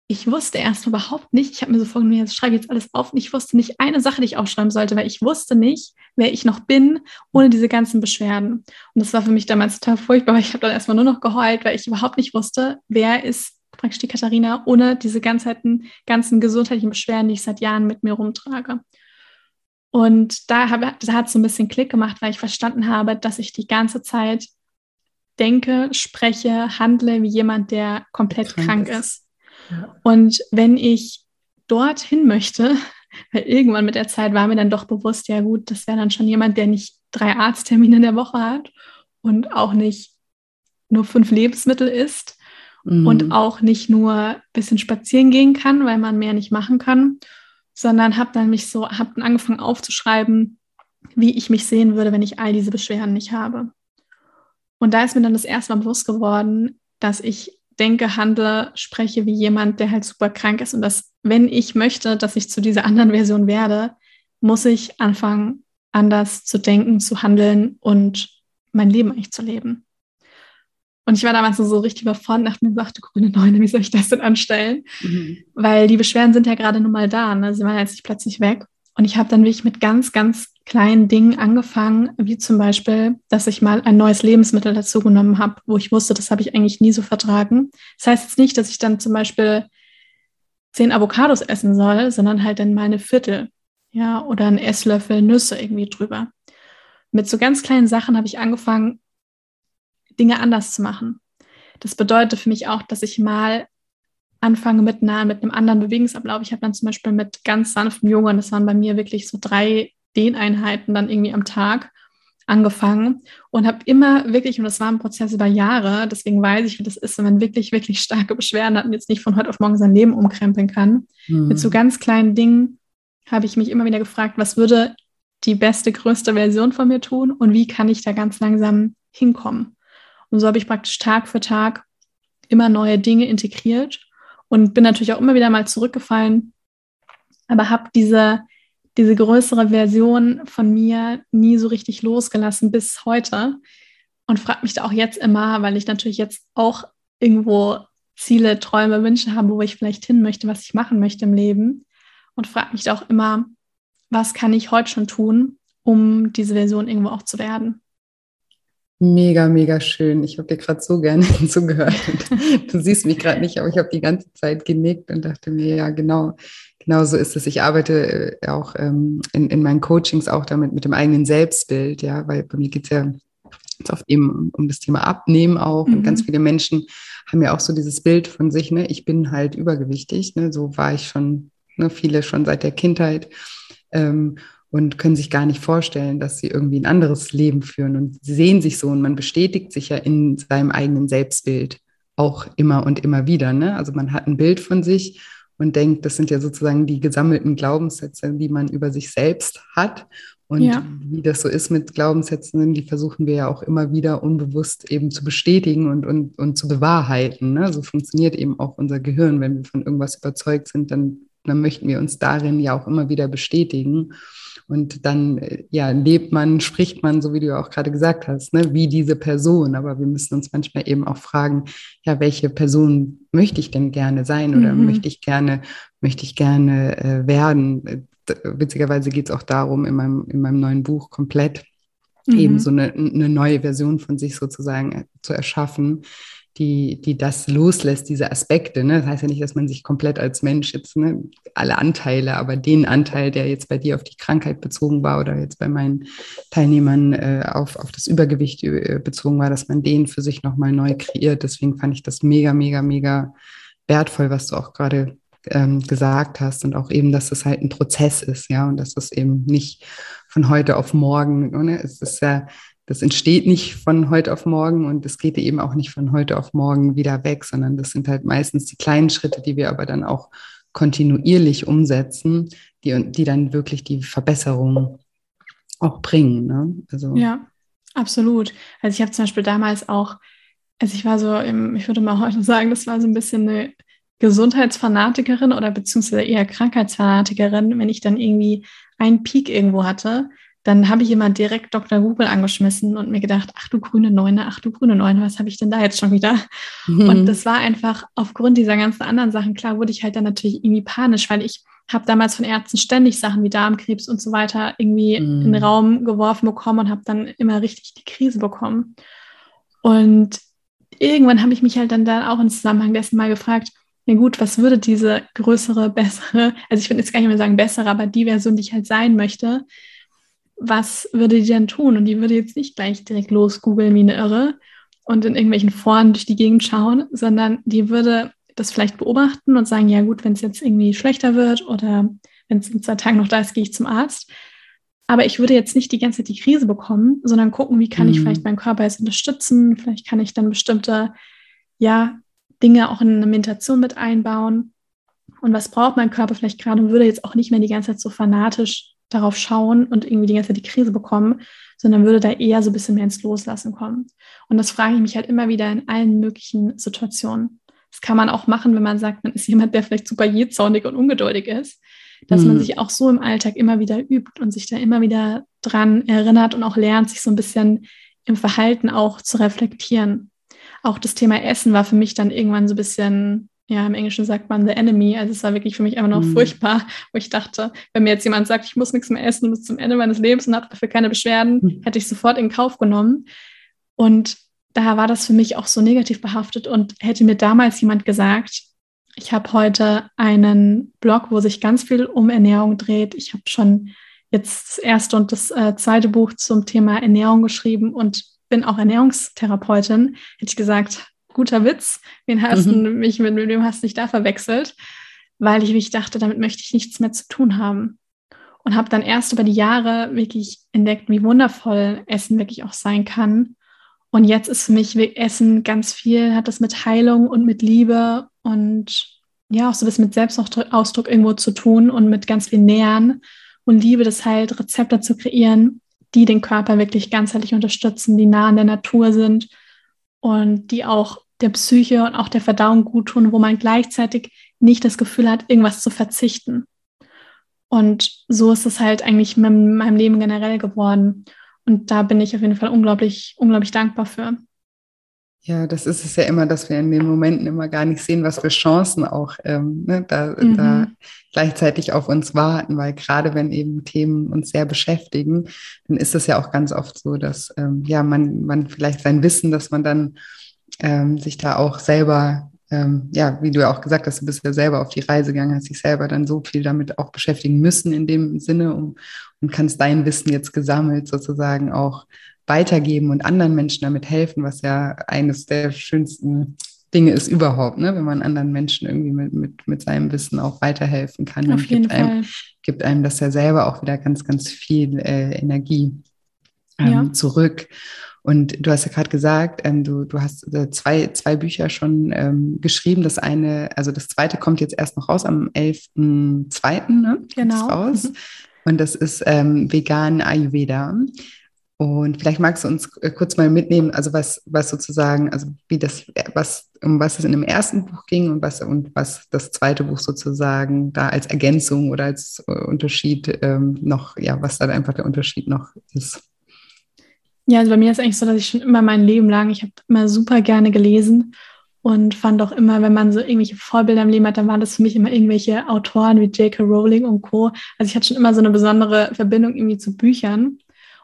ich wusste erst überhaupt nicht, ich habe mir so vorgenommen, jetzt schreibe ich jetzt alles auf und ich wusste nicht eine Sache, die ich aufschreiben sollte, weil ich wusste nicht, wer ich noch bin, ohne diese ganzen Beschwerden. Und das war für mich damals total furchtbar, weil ich habe dann erstmal nur noch geheult, weil ich überhaupt nicht wusste, wer ist praktisch die Katharina ohne diese ganzen, ganzen gesundheitlichen Beschwerden, die ich seit Jahren mit mir rumtrage. Und da, da hat es so ein bisschen Klick gemacht, weil ich verstanden habe, dass ich die ganze Zeit denke, spreche, handle wie jemand, der komplett krank, krank ist. ist und wenn ich dorthin möchte, (laughs) weil irgendwann mit der Zeit war mir dann doch bewusst, ja gut, das wäre dann schon jemand, der nicht drei Arzttermine in der Woche hat und auch nicht nur fünf Lebensmittel isst mhm. und auch nicht nur ein bisschen spazieren gehen kann, weil man mehr nicht machen kann, sondern habe dann mich so, habe dann angefangen aufzuschreiben, wie ich mich sehen würde, wenn ich all diese Beschwerden nicht habe. Und da ist mir dann das erste Mal bewusst geworden, dass ich denke, handle, spreche wie jemand, der halt super krank ist und dass, wenn ich möchte, dass ich zu dieser anderen Version werde, muss ich anfangen, anders zu denken, zu handeln und mein Leben eigentlich zu leben. Und ich war damals so richtig überfordert, dachte mir, sagte, grüne Neune, wie soll ich das denn anstellen? Mhm. Weil die Beschwerden sind ja gerade nun mal da, ne? sie waren jetzt nicht plötzlich weg. Und ich habe dann wirklich mit ganz, ganz kleinen Dingen angefangen, wie zum Beispiel, dass ich mal ein neues Lebensmittel dazu genommen habe, wo ich wusste, das habe ich eigentlich nie so vertragen. Das heißt jetzt nicht, dass ich dann zum Beispiel zehn Avocados essen soll, sondern halt dann mal eine Viertel, ja, oder einen Esslöffel Nüsse irgendwie drüber. Mit so ganz kleinen Sachen habe ich angefangen, Dinge anders zu machen. Das bedeutet für mich auch, dass ich mal anfange mit, einer, mit einem anderen Bewegungsablauf. Ich habe dann zum Beispiel mit ganz sanftem Yoga, und das waren bei mir wirklich so drei Dehneinheiten dann irgendwie am Tag angefangen und habe immer wirklich, und das war ein Prozess über Jahre, deswegen weiß ich, wie das ist, wenn man wirklich, wirklich starke Beschwerden hat und jetzt nicht von heute auf morgen sein Leben umkrempeln kann. Mhm. Mit so ganz kleinen Dingen habe ich mich immer wieder gefragt, was würde die beste, größte Version von mir tun und wie kann ich da ganz langsam hinkommen. Und so habe ich praktisch Tag für Tag immer neue Dinge integriert und bin natürlich auch immer wieder mal zurückgefallen, aber habe diese, diese größere Version von mir nie so richtig losgelassen bis heute und frage mich da auch jetzt immer, weil ich natürlich jetzt auch irgendwo Ziele, Träume, Wünsche habe, wo ich vielleicht hin möchte, was ich machen möchte im Leben und frage mich da auch immer, was kann ich heute schon tun, um diese Version irgendwo auch zu werden. Mega, mega schön. Ich habe dir gerade so gerne (laughs) zugehört. (laughs) du siehst mich gerade nicht, aber ich habe die ganze Zeit genickt und dachte mir, ja, genau, genau so ist es. Ich arbeite äh, auch ähm, in, in meinen Coachings auch damit mit dem eigenen Selbstbild, ja, weil bei mir geht es ja oft eben um, um, das Thema Abnehmen auch. Mhm. Und ganz mhm. viele Menschen haben ja auch so dieses Bild von sich, ne, ich bin halt übergewichtig, ne, so war ich schon, ne, viele schon seit der Kindheit. Ähm, und können sich gar nicht vorstellen, dass sie irgendwie ein anderes Leben führen und sie sehen sich so und man bestätigt sich ja in seinem eigenen Selbstbild auch immer und immer wieder. Ne? Also man hat ein Bild von sich und denkt, das sind ja sozusagen die gesammelten Glaubenssätze, die man über sich selbst hat. Und ja. wie das so ist mit Glaubenssätzen, die versuchen wir ja auch immer wieder unbewusst eben zu bestätigen und, und, und zu bewahrheiten. Ne? So funktioniert eben auch unser Gehirn. Wenn wir von irgendwas überzeugt sind, dann, dann möchten wir uns darin ja auch immer wieder bestätigen. Und dann ja, lebt man, spricht man, so wie du auch gerade gesagt hast, ne, wie diese Person. Aber wir müssen uns manchmal eben auch fragen, ja, welche Person möchte ich denn gerne sein oder mhm. möchte ich gerne, möchte ich gerne äh, werden? Witzigerweise geht es auch darum, in meinem, in meinem neuen Buch komplett mhm. eben so eine, eine neue Version von sich sozusagen äh, zu erschaffen, die, die das loslässt, diese Aspekte. Ne? Das heißt ja nicht, dass man sich komplett als Mensch jetzt, ne, alle Anteile, aber den Anteil, der jetzt bei dir auf die Krankheit bezogen war oder jetzt bei meinen Teilnehmern äh, auf, auf das Übergewicht äh, bezogen war, dass man den für sich nochmal neu kreiert. Deswegen fand ich das mega, mega, mega wertvoll, was du auch gerade ähm, gesagt hast und auch eben, dass es halt ein Prozess ist, ja, und dass es eben nicht von heute auf morgen, ne? es ist ja das entsteht nicht von heute auf morgen und es geht eben auch nicht von heute auf morgen wieder weg, sondern das sind halt meistens die kleinen Schritte, die wir aber dann auch kontinuierlich umsetzen, die, die dann wirklich die Verbesserung auch bringen. Ne? Also, ja, absolut. Also ich habe zum Beispiel damals auch, also ich war so, im, ich würde mal (laughs) heute sagen, das war so ein bisschen eine Gesundheitsfanatikerin oder beziehungsweise eher Krankheitsfanatikerin, wenn ich dann irgendwie einen Peak irgendwo hatte, dann habe ich immer direkt Dr. Google angeschmissen und mir gedacht, ach du grüne Neune, ach du grüne Neune, was habe ich denn da jetzt schon wieder? Mhm. Und das war einfach aufgrund dieser ganzen anderen Sachen, klar wurde ich halt dann natürlich irgendwie panisch, weil ich habe damals von Ärzten ständig Sachen wie Darmkrebs und so weiter irgendwie mhm. in den Raum geworfen bekommen und habe dann immer richtig die Krise bekommen. Und irgendwann habe ich mich halt dann da auch im Zusammenhang dessen mal gefragt, na gut, was würde diese größere, bessere, also ich würde jetzt gar nicht mehr sagen bessere, aber die Version, die ich halt sein möchte, was würde die denn tun? Und die würde jetzt nicht gleich direkt losgoogeln wie eine Irre und in irgendwelchen Foren durch die Gegend schauen, sondern die würde das vielleicht beobachten und sagen, ja gut, wenn es jetzt irgendwie schlechter wird oder wenn es in zwei Tagen noch da ist, gehe ich zum Arzt. Aber ich würde jetzt nicht die ganze Zeit die Krise bekommen, sondern gucken, wie kann mhm. ich vielleicht meinen Körper jetzt unterstützen. Vielleicht kann ich dann bestimmte, ja, Dinge auch in eine Meditation mit einbauen. Und was braucht mein Körper vielleicht gerade und würde jetzt auch nicht mehr die ganze Zeit so fanatisch darauf schauen und irgendwie die ganze Zeit die Krise bekommen, sondern würde da eher so ein bisschen mehr ins Loslassen kommen. Und das frage ich mich halt immer wieder in allen möglichen Situationen. Das kann man auch machen, wenn man sagt, man ist jemand, der vielleicht super jähzornig und ungeduldig ist, dass mhm. man sich auch so im Alltag immer wieder übt und sich da immer wieder dran erinnert und auch lernt, sich so ein bisschen im Verhalten auch zu reflektieren. Auch das Thema Essen war für mich dann irgendwann so ein bisschen ja, im Englischen sagt man the enemy. Also es war wirklich für mich einfach noch mhm. furchtbar, wo ich dachte, wenn mir jetzt jemand sagt, ich muss nichts mehr essen bis zum Ende meines Lebens und habe dafür keine Beschwerden, mhm. hätte ich sofort in Kauf genommen. Und daher war das für mich auch so negativ behaftet und hätte mir damals jemand gesagt, ich habe heute einen Blog, wo sich ganz viel um Ernährung dreht. Ich habe schon jetzt das erste und das äh, zweite Buch zum Thema Ernährung geschrieben und bin auch Ernährungstherapeutin, hätte ich gesagt, guter Witz. Wen hast mhm. mich mit, mit wem hast du dich da verwechselt? Weil ich mich dachte, damit möchte ich nichts mehr zu tun haben. Und habe dann erst über die Jahre wirklich entdeckt, wie wundervoll Essen wirklich auch sein kann. Und jetzt ist für mich Essen ganz viel, hat das mit Heilung und mit Liebe und ja, auch so das mit Selbstausdruck irgendwo zu tun und mit ganz viel Nähern und Liebe, das halt Rezepte zu kreieren, die den Körper wirklich ganzheitlich unterstützen, die nah an der Natur sind und die auch der Psyche und auch der Verdauung gut tun, wo man gleichzeitig nicht das Gefühl hat, irgendwas zu verzichten. Und so ist es halt eigentlich mit meinem Leben generell geworden. Und da bin ich auf jeden Fall unglaublich, unglaublich dankbar für. Ja, das ist es ja immer, dass wir in den Momenten immer gar nicht sehen, was für Chancen auch ähm, ne, da, mhm. da gleichzeitig auf uns warten, weil gerade wenn eben Themen uns sehr beschäftigen, dann ist es ja auch ganz oft so, dass ähm, ja man, man vielleicht sein Wissen, dass man dann ähm, sich da auch selber, ähm, ja, wie du ja auch gesagt hast, du bist ja selber auf die Reise gegangen, hast dich selber dann so viel damit auch beschäftigen müssen in dem Sinne um, und kannst dein Wissen jetzt gesammelt sozusagen auch weitergeben und anderen Menschen damit helfen, was ja eines der schönsten Dinge ist überhaupt, ne? wenn man anderen Menschen irgendwie mit, mit, mit seinem Wissen auch weiterhelfen kann. Auf jeden gibt Fall. Einem, gibt einem das ja selber auch wieder ganz, ganz viel äh, Energie ähm, ja. zurück. Und du hast ja gerade gesagt, ähm, du, du hast äh, zwei, zwei Bücher schon ähm, geschrieben. Das eine, also das zweite kommt jetzt erst noch raus am 11.02. Ne? Genau. Raus. Und das ist ähm, vegan Ayurveda. Und vielleicht magst du uns äh, kurz mal mitnehmen, also was, was sozusagen, also wie das, was, um was es in dem ersten Buch ging und was, und was das zweite Buch sozusagen da als Ergänzung oder als äh, Unterschied ähm, noch, ja, was da einfach der Unterschied noch ist. Ja, also bei mir ist eigentlich so, dass ich schon immer mein Leben lang, ich habe immer super gerne gelesen und fand auch immer, wenn man so irgendwelche Vorbilder im Leben hat, dann waren das für mich immer irgendwelche Autoren wie J.K. Rowling und Co. Also ich hatte schon immer so eine besondere Verbindung irgendwie zu Büchern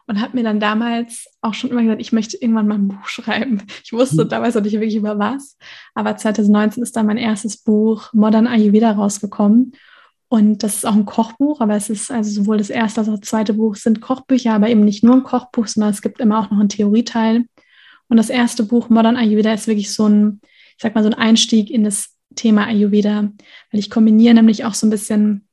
und habe mir dann damals auch schon immer gesagt, ich möchte irgendwann mal ein Buch (laughs) schreiben. Ich wusste damals noch nicht wirklich über was, aber 2019 ist dann mein erstes Buch Modern Ayurveda rausgekommen. Und das ist auch ein Kochbuch, aber es ist also sowohl das erste als auch das zweite Buch sind Kochbücher, aber eben nicht nur ein Kochbuch, sondern es gibt immer auch noch einen Theorieteil. Und das erste Buch Modern Ayurveda ist wirklich so ein, ich sag mal, so ein Einstieg in das Thema Ayurveda, weil ich kombiniere nämlich auch so ein bisschen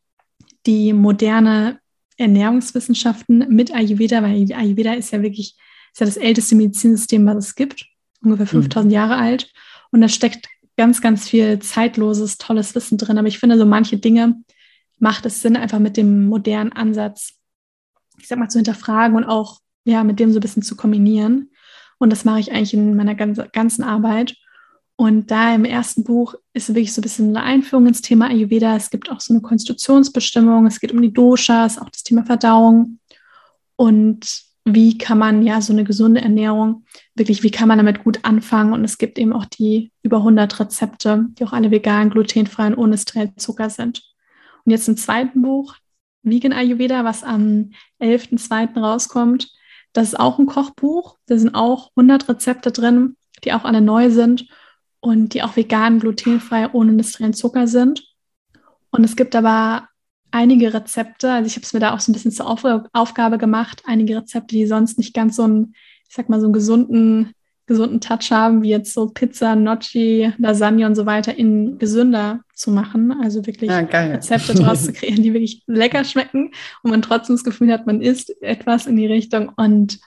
die moderne Ernährungswissenschaften mit Ayurveda, weil Ayurveda ist ja wirklich ist ja das älteste Medizinsystem, was es gibt, ungefähr 5000 mhm. Jahre alt. Und da steckt ganz, ganz viel zeitloses, tolles Wissen drin. Aber ich finde, so manche Dinge macht es Sinn, einfach mit dem modernen Ansatz, ich sag mal, zu hinterfragen und auch ja, mit dem so ein bisschen zu kombinieren. Und das mache ich eigentlich in meiner ganzen Arbeit. Und da im ersten Buch ist wirklich so ein bisschen eine Einführung ins Thema Ayurveda. Es gibt auch so eine Konstitutionsbestimmung, es geht um die Doshas, auch das Thema Verdauung. Und wie kann man ja so eine gesunde Ernährung, wirklich, wie kann man damit gut anfangen? Und es gibt eben auch die über 100 Rezepte, die auch alle vegan, glutenfrei und ohne Zucker sind. Und jetzt im zweiten Buch, Vegan Ayurveda, was am 11.02. rauskommt, das ist auch ein Kochbuch. Da sind auch 100 Rezepte drin, die auch alle neu sind und die auch vegan, glutenfrei, ohne industriellen Zucker sind. Und es gibt aber einige Rezepte, also ich habe es mir da auch so ein bisschen zur Auf Aufgabe gemacht, einige Rezepte, die sonst nicht ganz so einen, ich sag mal, so einen gesunden, gesunden Touch haben, wie jetzt so Pizza, Gnocchi, Lasagne und so weiter, in gesünder zu machen. Also wirklich ah, Rezepte draus zu kreieren, die wirklich lecker schmecken und man trotzdem das Gefühl hat, man isst etwas in die Richtung und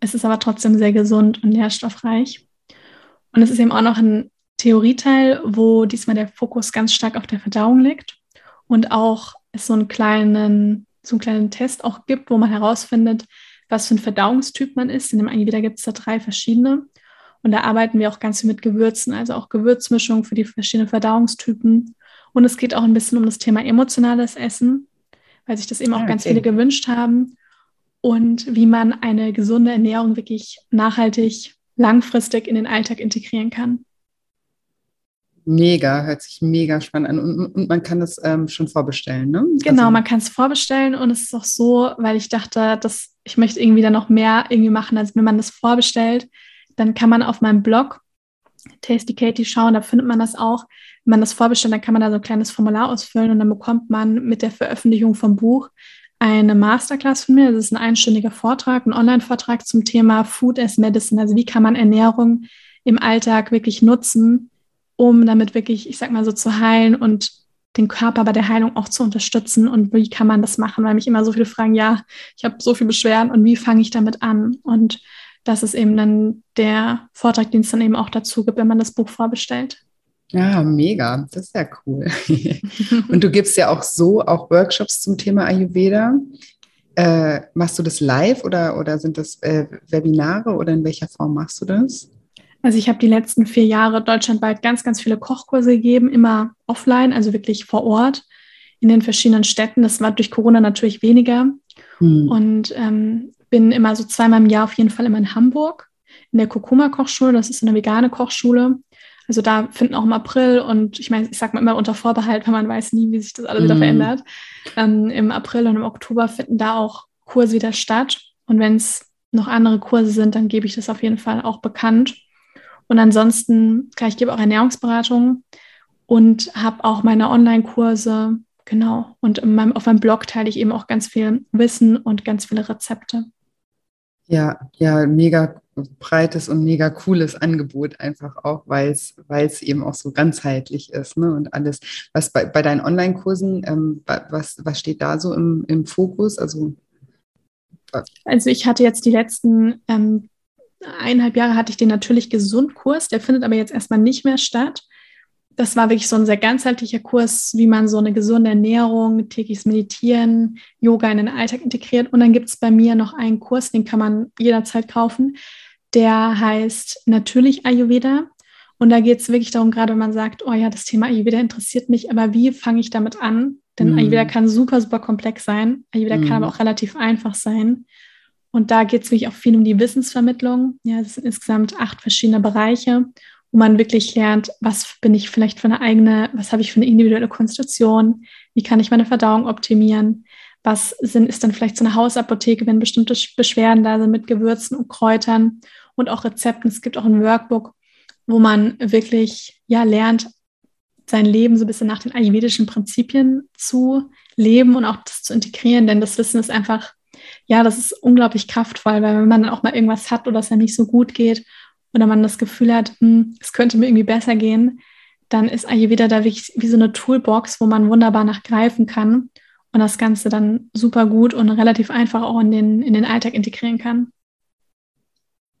es ist aber trotzdem sehr gesund und nährstoffreich. Und es ist eben auch noch ein Theorieteil, wo diesmal der Fokus ganz stark auf der Verdauung liegt und auch es so einen kleinen, so einen kleinen Test auch gibt, wo man herausfindet, was für ein Verdauungstyp man ist. In dem Ayurveda gibt es da drei verschiedene. Und da arbeiten wir auch ganz viel mit Gewürzen, also auch Gewürzmischung für die verschiedenen Verdauungstypen. Und es geht auch ein bisschen um das Thema emotionales Essen, weil sich das eben auch okay. ganz viele gewünscht haben. Und wie man eine gesunde Ernährung wirklich nachhaltig langfristig in den Alltag integrieren kann. Mega, hört sich mega spannend an. Und, und man kann das ähm, schon vorbestellen, ne? Genau, also, man kann es vorbestellen und es ist auch so, weil ich dachte, dass ich möchte irgendwie da noch mehr irgendwie machen, als wenn man das vorbestellt, dann kann man auf meinem Blog Tasty Katie schauen, da findet man das auch. Wenn man das vorbestellt, dann kann man da so ein kleines Formular ausfüllen und dann bekommt man mit der Veröffentlichung vom Buch eine Masterclass von mir. Das ist ein einstündiger Vortrag, ein Online-Vortrag zum Thema Food as Medicine. Also wie kann man Ernährung im Alltag wirklich nutzen, um damit wirklich, ich sag mal so, zu heilen und den Körper bei der Heilung auch zu unterstützen und wie kann man das machen, weil mich immer so viele fragen, ja, ich habe so viel Beschwerden und wie fange ich damit an? Und das ist eben dann der Vortrag, den es dann eben auch dazu gibt, wenn man das Buch vorbestellt. Ja, mega, das ist ja cool. (laughs) und du gibst ja auch so auch Workshops zum Thema Ayurveda. Äh, machst du das live oder, oder sind das äh, Webinare oder in welcher Form machst du das? Also ich habe die letzten vier Jahre deutschlandweit ganz, ganz viele Kochkurse gegeben, immer offline, also wirklich vor Ort in den verschiedenen Städten. Das war durch Corona natürlich weniger. Hm. Und ähm, bin immer so zweimal im Jahr auf jeden Fall immer in Hamburg in der Kokuma Kochschule. Das ist eine vegane Kochschule. Also da finden auch im April und ich meine, ich sage mal immer unter Vorbehalt, weil man weiß nie, wie sich das alles mm. wieder verändert. Ähm, Im April und im Oktober finden da auch Kurse wieder statt. Und wenn es noch andere Kurse sind, dann gebe ich das auf jeden Fall auch bekannt. Und ansonsten, klar, ich gebe auch Ernährungsberatung und habe auch meine Online-Kurse, genau. Und meinem, auf meinem Blog teile ich eben auch ganz viel Wissen und ganz viele Rezepte. Ja, ja, mega breites und mega cooles Angebot, einfach auch, weil es eben auch so ganzheitlich ist ne? und alles. Was bei, bei deinen Online-Kursen, ähm, was, was steht da so im, im Fokus? Also, also ich hatte jetzt die letzten ähm, eineinhalb Jahre hatte ich den natürlich gesund Kurs, der findet aber jetzt erstmal nicht mehr statt. Das war wirklich so ein sehr ganzheitlicher Kurs, wie man so eine gesunde Ernährung, tägliches Meditieren, Yoga in den Alltag integriert. Und dann gibt es bei mir noch einen Kurs, den kann man jederzeit kaufen. Der heißt natürlich Ayurveda. Und da geht es wirklich darum, gerade wenn man sagt, oh ja, das Thema Ayurveda interessiert mich, aber wie fange ich damit an? Denn mm. Ayurveda kann super, super komplex sein. Ayurveda mm. kann aber auch relativ einfach sein. Und da geht es wirklich auch viel um die Wissensvermittlung. Ja, es sind insgesamt acht verschiedene Bereiche, wo man wirklich lernt, was bin ich vielleicht für eine eigene, was habe ich für eine individuelle Konstitution, wie kann ich meine Verdauung optimieren, was sind, ist dann vielleicht so eine Hausapotheke, wenn bestimmte Beschwerden da sind mit Gewürzen und Kräutern und auch Rezepten. Es gibt auch ein Workbook, wo man wirklich ja lernt, sein Leben so ein bisschen nach den ayurvedischen Prinzipien zu leben und auch das zu integrieren, denn das Wissen ist einfach ja, das ist unglaublich kraftvoll, weil wenn man dann auch mal irgendwas hat oder es ja nicht so gut geht oder man das Gefühl hat, hm, es könnte mir irgendwie besser gehen, dann ist Ayurveda da wirklich wie so eine Toolbox, wo man wunderbar nachgreifen kann und das Ganze dann super gut und relativ einfach auch in den, in den Alltag integrieren kann.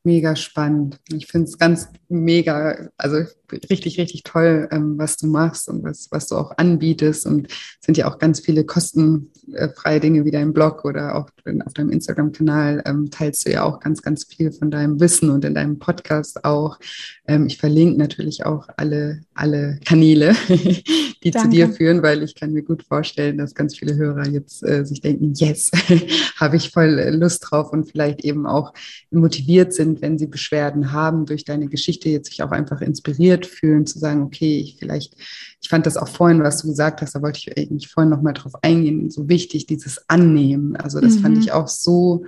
Mega spannend. Ich finde es ganz mega, also richtig, richtig toll, ähm, was du machst und was, was du auch anbietest. Und es sind ja auch ganz viele kostenfreie Dinge wie dein Blog oder auch auf deinem Instagram-Kanal ähm, teilst du ja auch ganz, ganz viel von deinem Wissen und in deinem Podcast auch. Ähm, ich verlinke natürlich auch alle, alle Kanäle, (laughs) die Danke. zu dir führen, weil ich kann mir gut vorstellen, dass ganz viele Hörer jetzt äh, sich denken, yes, (laughs) habe ich voll Lust drauf und vielleicht eben auch motiviert sind, wenn sie Beschwerden haben, durch deine Geschichte jetzt sich auch einfach inspiriert fühlen, zu sagen, okay, ich vielleicht, ich fand das auch vorhin, was du gesagt hast, da wollte ich eigentlich vorhin nochmal drauf eingehen, so wichtig, dieses Annehmen. Also das mhm. fand ich auch so,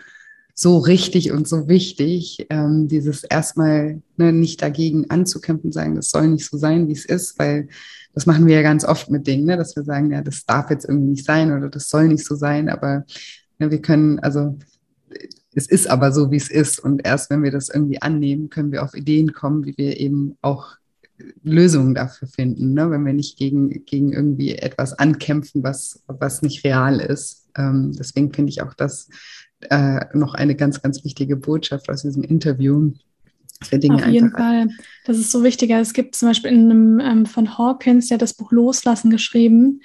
so richtig und so wichtig, ähm, dieses erstmal ne, nicht dagegen anzukämpfen, sagen, das soll nicht so sein, wie es ist, weil das machen wir ja ganz oft mit Dingen, ne, dass wir sagen, ja, das darf jetzt irgendwie nicht sein oder das soll nicht so sein, aber ne, wir können, also es ist aber so, wie es ist und erst wenn wir das irgendwie annehmen, können wir auf Ideen kommen, wie wir eben auch Lösungen dafür finden, ne? wenn wir nicht gegen, gegen irgendwie etwas ankämpfen, was, was nicht real ist. Ähm, deswegen finde ich auch das äh, noch eine ganz, ganz wichtige Botschaft aus diesem Interview. Auf jeden Fall. Das ist so wichtig. Es gibt zum Beispiel in einem ähm, von Hawkins, der hat das Buch Loslassen geschrieben.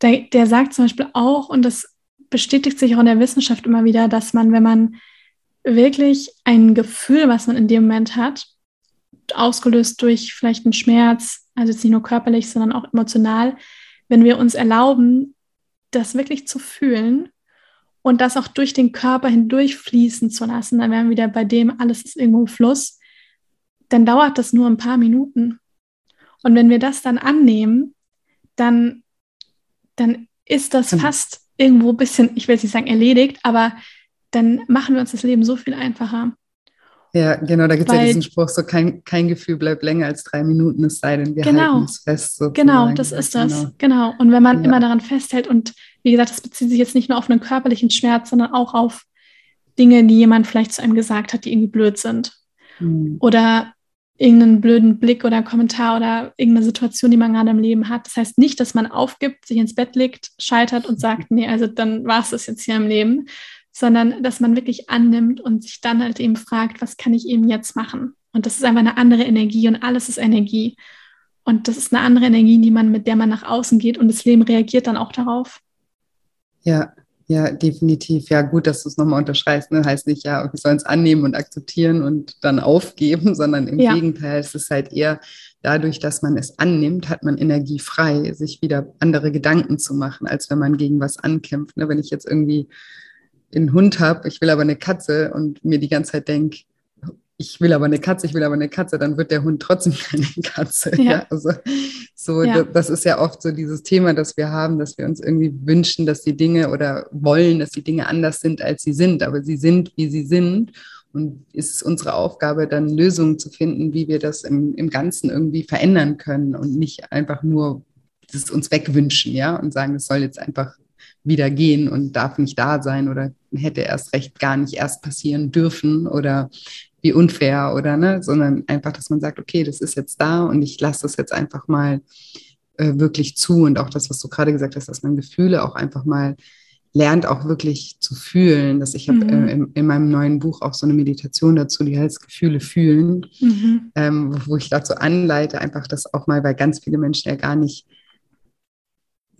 Der, der sagt zum Beispiel auch, und das bestätigt sich auch in der Wissenschaft immer wieder, dass man, wenn man wirklich ein Gefühl, was man in dem Moment hat, ausgelöst durch vielleicht einen Schmerz, also jetzt nicht nur körperlich, sondern auch emotional, wenn wir uns erlauben, das wirklich zu fühlen und das auch durch den Körper hindurch fließen zu lassen, dann wären wir wieder bei dem, alles ist irgendwo im Fluss, dann dauert das nur ein paar Minuten. Und wenn wir das dann annehmen, dann, dann ist das fast irgendwo ein bisschen, ich will jetzt nicht sagen erledigt, aber dann machen wir uns das Leben so viel einfacher. Ja, genau, da gibt es ja diesen Spruch, so kein, kein Gefühl bleibt länger als drei Minuten, es sei denn, wir genau, halten es fest. Sozusagen. Genau, das ist das. Genau. genau. Und wenn man ja. immer daran festhält und wie gesagt, das bezieht sich jetzt nicht nur auf einen körperlichen Schmerz, sondern auch auf Dinge, die jemand vielleicht zu einem gesagt hat, die irgendwie blöd sind. Mhm. Oder irgendeinen blöden Blick oder Kommentar oder irgendeine Situation, die man gerade im Leben hat. Das heißt nicht, dass man aufgibt, sich ins Bett legt, scheitert und sagt, (laughs) nee, also dann war es das jetzt hier im Leben, sondern dass man wirklich annimmt und sich dann halt eben fragt, was kann ich eben jetzt machen? Und das ist einfach eine andere Energie und alles ist Energie. Und das ist eine andere Energie, die man, mit der man nach außen geht und das Leben reagiert dann auch darauf. Ja, ja, definitiv. Ja, gut, dass du es nochmal unterschreibst. Ne? Heißt nicht, ja, wir sollen es annehmen und akzeptieren und dann aufgeben, (laughs) sondern im ja. Gegenteil, es ist halt eher dadurch, dass man es annimmt, hat man Energie frei, sich wieder andere Gedanken zu machen, als wenn man gegen was ankämpft. Ne? Wenn ich jetzt irgendwie einen Hund habe, ich will aber eine Katze und mir die ganze Zeit denke, ich will aber eine Katze, ich will aber eine Katze, dann wird der Hund trotzdem (laughs) keine Katze. Ja. ja. Also so, ja. Das, ist ja oft so dieses Thema, das wir haben, dass wir uns irgendwie wünschen, dass die Dinge oder wollen, dass die Dinge anders sind, als sie sind, aber sie sind, wie sie sind. Und ist unsere Aufgabe, dann Lösungen zu finden, wie wir das im, im Ganzen irgendwie verändern können und nicht einfach nur das uns wegwünschen, ja, und sagen, es soll jetzt einfach wieder gehen und darf nicht da sein oder hätte erst recht gar nicht erst passieren dürfen oder wie unfair oder ne, sondern einfach, dass man sagt, okay, das ist jetzt da und ich lasse das jetzt einfach mal äh, wirklich zu und auch das, was du gerade gesagt hast, dass man Gefühle auch einfach mal lernt, auch wirklich zu fühlen. Dass ich habe mhm. äh, in, in, meinem neuen Buch auch so eine Meditation dazu, die heißt Gefühle fühlen, mhm. ähm, wo ich dazu anleite, einfach das auch mal, weil ganz viele Menschen ja gar nicht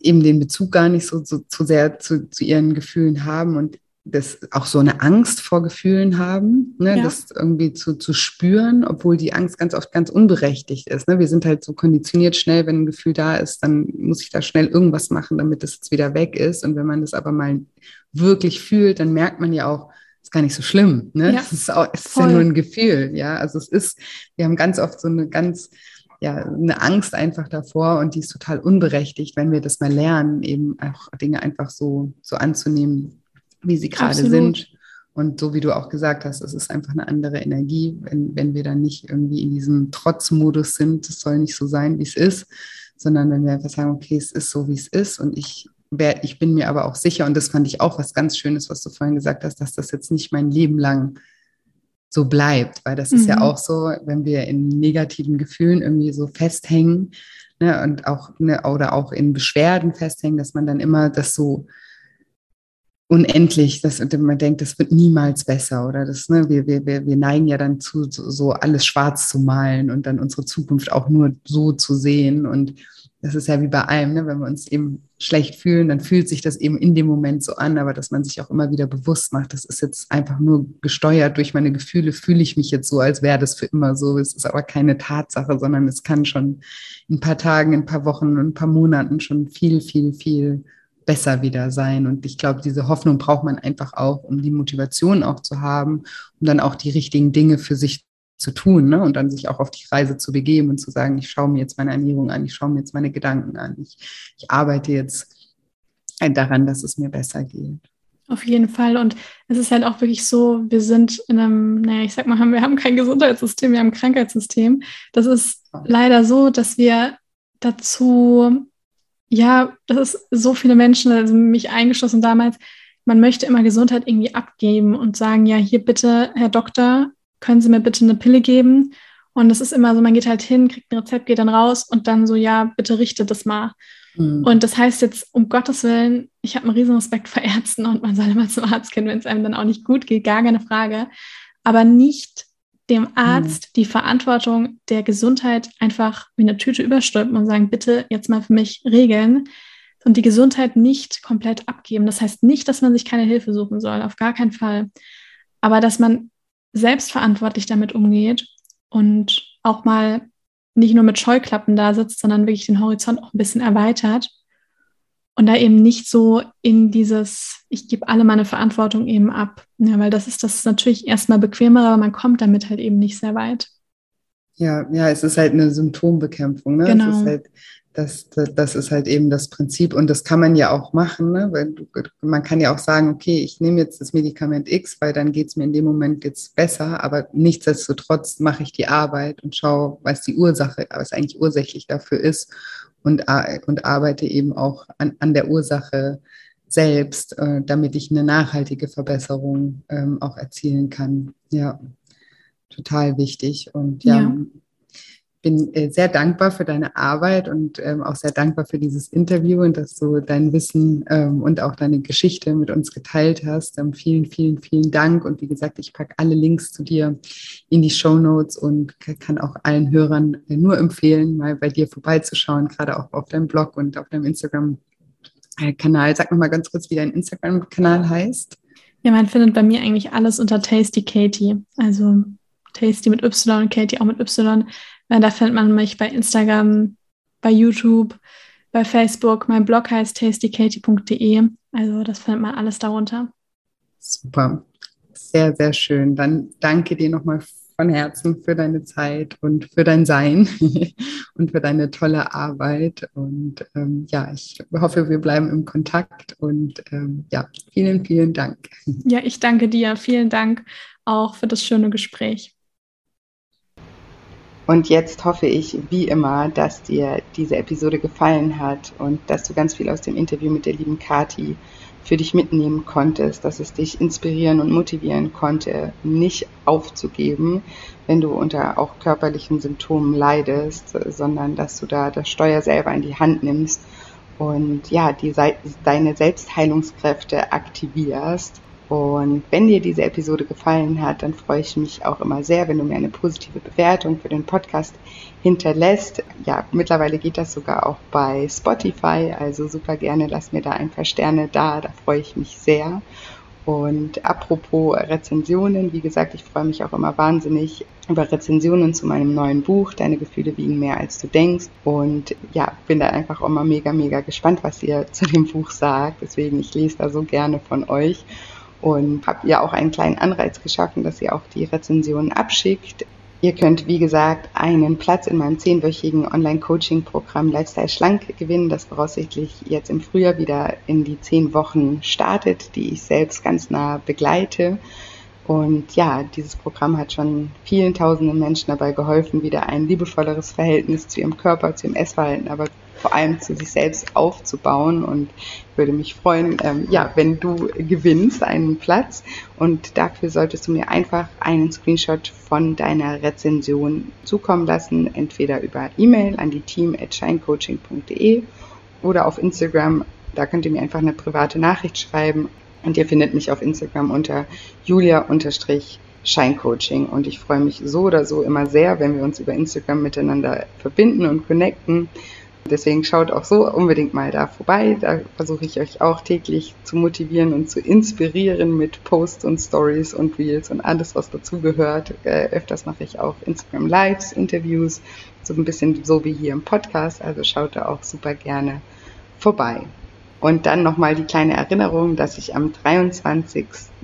eben den Bezug gar nicht so, so zu sehr zu, zu ihren Gefühlen haben und das auch so eine Angst vor Gefühlen haben, ne, ja. das irgendwie zu, zu spüren, obwohl die Angst ganz oft ganz unberechtigt ist. Ne? Wir sind halt so konditioniert schnell, wenn ein Gefühl da ist, dann muss ich da schnell irgendwas machen, damit das jetzt wieder weg ist. Und wenn man das aber mal wirklich fühlt, dann merkt man ja auch, ist gar nicht so schlimm. Ne? Ja, es ist, auch, es ist ja nur ein Gefühl. Ja, also es ist, wir haben ganz oft so eine ganz ja, eine Angst einfach davor und die ist total unberechtigt, wenn wir das mal lernen, eben auch Dinge einfach so, so anzunehmen, wie sie gerade sind. Und so wie du auch gesagt hast, es ist einfach eine andere Energie, wenn, wenn wir dann nicht irgendwie in diesem Trotzmodus sind, es soll nicht so sein, wie es ist, sondern wenn wir einfach sagen, okay, es ist so, wie es ist und ich ich bin mir aber auch sicher, und das fand ich auch was ganz Schönes, was du vorhin gesagt hast, dass das jetzt nicht mein Leben lang so bleibt, weil das mhm. ist ja mhm. auch so, wenn wir in negativen Gefühlen irgendwie so festhängen ne, und auch ne, oder auch in Beschwerden festhängen, dass man dann immer das so unendlich, dass man denkt, das wird niemals besser oder das, ne, wir, wir, wir neigen ja dann zu, so alles schwarz zu malen und dann unsere Zukunft auch nur so zu sehen und das ist ja wie bei allem, ne? wenn wir uns eben schlecht fühlen, dann fühlt sich das eben in dem Moment so an, aber dass man sich auch immer wieder bewusst macht, das ist jetzt einfach nur gesteuert durch meine Gefühle, fühle ich mich jetzt so, als wäre das für immer so. Es ist aber keine Tatsache, sondern es kann schon in ein paar Tagen, in ein paar Wochen, in ein paar Monaten schon viel, viel, viel besser wieder sein. Und ich glaube, diese Hoffnung braucht man einfach auch, um die Motivation auch zu haben, um dann auch die richtigen Dinge für sich zu tun ne? und dann sich auch auf die Reise zu begeben und zu sagen, ich schaue mir jetzt meine Ernährung an, ich schaue mir jetzt meine Gedanken an, ich, ich arbeite jetzt daran, dass es mir besser geht. Auf jeden Fall. Und es ist halt auch wirklich so, wir sind in einem, naja, ich sag mal, wir haben kein Gesundheitssystem, wir haben ein Krankheitssystem. Das ist leider so, dass wir dazu, ja, das ist so viele Menschen, also mich eingeschlossen damals, man möchte immer Gesundheit irgendwie abgeben und sagen, ja, hier bitte, Herr Doktor, können Sie mir bitte eine Pille geben? Und es ist immer so, man geht halt hin, kriegt ein Rezept, geht dann raus und dann so, ja, bitte richte das mal. Mhm. Und das heißt jetzt, um Gottes Willen, ich habe einen riesen Respekt vor Ärzten und man soll immer zum Arzt gehen, wenn es einem dann auch nicht gut geht, gar keine Frage. Aber nicht dem Arzt mhm. die Verantwortung der Gesundheit einfach wie eine Tüte überstülpen und sagen, bitte jetzt mal für mich regeln und die Gesundheit nicht komplett abgeben. Das heißt nicht, dass man sich keine Hilfe suchen soll, auf gar keinen Fall. Aber dass man selbstverantwortlich damit umgeht und auch mal nicht nur mit Scheuklappen da sitzt, sondern wirklich den Horizont auch ein bisschen erweitert und da eben nicht so in dieses, ich gebe alle meine Verantwortung eben ab. Ja, weil das ist das ist natürlich erstmal bequemer, aber man kommt damit halt eben nicht sehr weit. Ja, ja, es ist halt eine Symptombekämpfung. Ne? Genau. Es halt das, das, das, ist halt eben das Prinzip und das kann man ja auch machen. Ne? Weil du, man kann ja auch sagen, okay, ich nehme jetzt das Medikament X, weil dann geht es mir in dem Moment jetzt besser, aber nichtsdestotrotz mache ich die Arbeit und schaue, was die Ursache, was eigentlich ursächlich dafür ist und, und arbeite eben auch an, an der Ursache selbst, äh, damit ich eine nachhaltige Verbesserung ähm, auch erzielen kann. Ja, total wichtig. Und ja, ja bin äh, sehr dankbar für deine Arbeit und ähm, auch sehr dankbar für dieses Interview und dass du dein Wissen ähm, und auch deine Geschichte mit uns geteilt hast. Ähm, vielen, vielen, vielen Dank. Und wie gesagt, ich packe alle Links zu dir in die Show Notes und kann auch allen Hörern äh, nur empfehlen, mal bei dir vorbeizuschauen, gerade auch auf deinem Blog und auf deinem Instagram-Kanal. Sag nochmal ganz kurz, wie dein Instagram-Kanal heißt. Ja, man findet bei mir eigentlich alles unter Tasty Katie. Also Tasty mit Y und Katie auch mit Y. Da findet man mich bei Instagram, bei YouTube, bei Facebook. Mein Blog heißt tastykatie.de. Also das findet man alles darunter. Super. Sehr, sehr schön. Dann danke dir nochmal von Herzen für deine Zeit und für dein Sein (laughs) und für deine tolle Arbeit. Und ähm, ja, ich hoffe, wir bleiben im Kontakt und ähm, ja, vielen, vielen Dank. Ja, ich danke dir. Vielen Dank auch für das schöne Gespräch. Und jetzt hoffe ich, wie immer, dass dir diese Episode gefallen hat und dass du ganz viel aus dem Interview mit der lieben Kati für dich mitnehmen konntest, dass es dich inspirieren und motivieren konnte, nicht aufzugeben, wenn du unter auch körperlichen Symptomen leidest, sondern dass du da das Steuer selber in die Hand nimmst und ja, die, deine Selbstheilungskräfte aktivierst und wenn dir diese Episode gefallen hat, dann freue ich mich auch immer sehr, wenn du mir eine positive Bewertung für den Podcast hinterlässt. Ja, mittlerweile geht das sogar auch bei Spotify, also super gerne, lass mir da ein paar Sterne da, da freue ich mich sehr. Und apropos Rezensionen, wie gesagt, ich freue mich auch immer wahnsinnig über Rezensionen zu meinem neuen Buch. Deine Gefühle wiegen mehr als du denkst. Und ja, bin da einfach immer mega, mega gespannt, was ihr zu dem Buch sagt. Deswegen, ich lese da so gerne von euch und habe ja auch einen kleinen Anreiz geschaffen, dass ihr auch die Rezensionen abschickt. Ihr könnt, wie gesagt, einen Platz in meinem zehnwöchigen Online-Coaching-Programm Lifestyle Schlank gewinnen, das voraussichtlich jetzt im Frühjahr wieder in die zehn Wochen startet, die ich selbst ganz nah begleite. Und ja, dieses Programm hat schon vielen tausenden Menschen dabei geholfen, wieder ein liebevolleres Verhältnis zu ihrem Körper, zu ihrem Essverhalten, aber vor allem zu sich selbst aufzubauen. Und würde mich freuen, ähm, ja, wenn du gewinnst einen Platz. Und dafür solltest du mir einfach einen Screenshot von deiner Rezension zukommen lassen, entweder über E-Mail an die team at shinecoaching.de oder auf Instagram, da könnt ihr mir einfach eine private Nachricht schreiben. Und ihr findet mich auf Instagram unter julia-scheincoaching und ich freue mich so oder so immer sehr, wenn wir uns über Instagram miteinander verbinden und connecten. Deswegen schaut auch so unbedingt mal da vorbei. Da versuche ich euch auch täglich zu motivieren und zu inspirieren mit Posts und Stories und Reels und alles, was dazugehört. Äh, öfters mache ich auch Instagram Lives, Interviews, so ein bisschen so wie hier im Podcast. Also schaut da auch super gerne vorbei. Und dann nochmal die kleine Erinnerung, dass ich am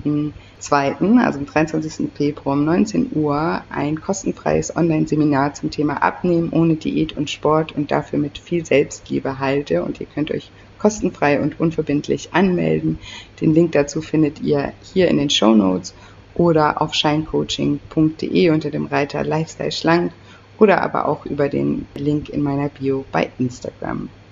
23.02., also am 23. Februar um 19 Uhr, ein kostenfreies Online-Seminar zum Thema Abnehmen ohne Diät und Sport und dafür mit viel Selbstliebe halte. Und ihr könnt euch kostenfrei und unverbindlich anmelden. Den Link dazu findet ihr hier in den Show Notes oder auf shinecoaching.de unter dem Reiter Lifestyle Schlank oder aber auch über den Link in meiner Bio bei Instagram.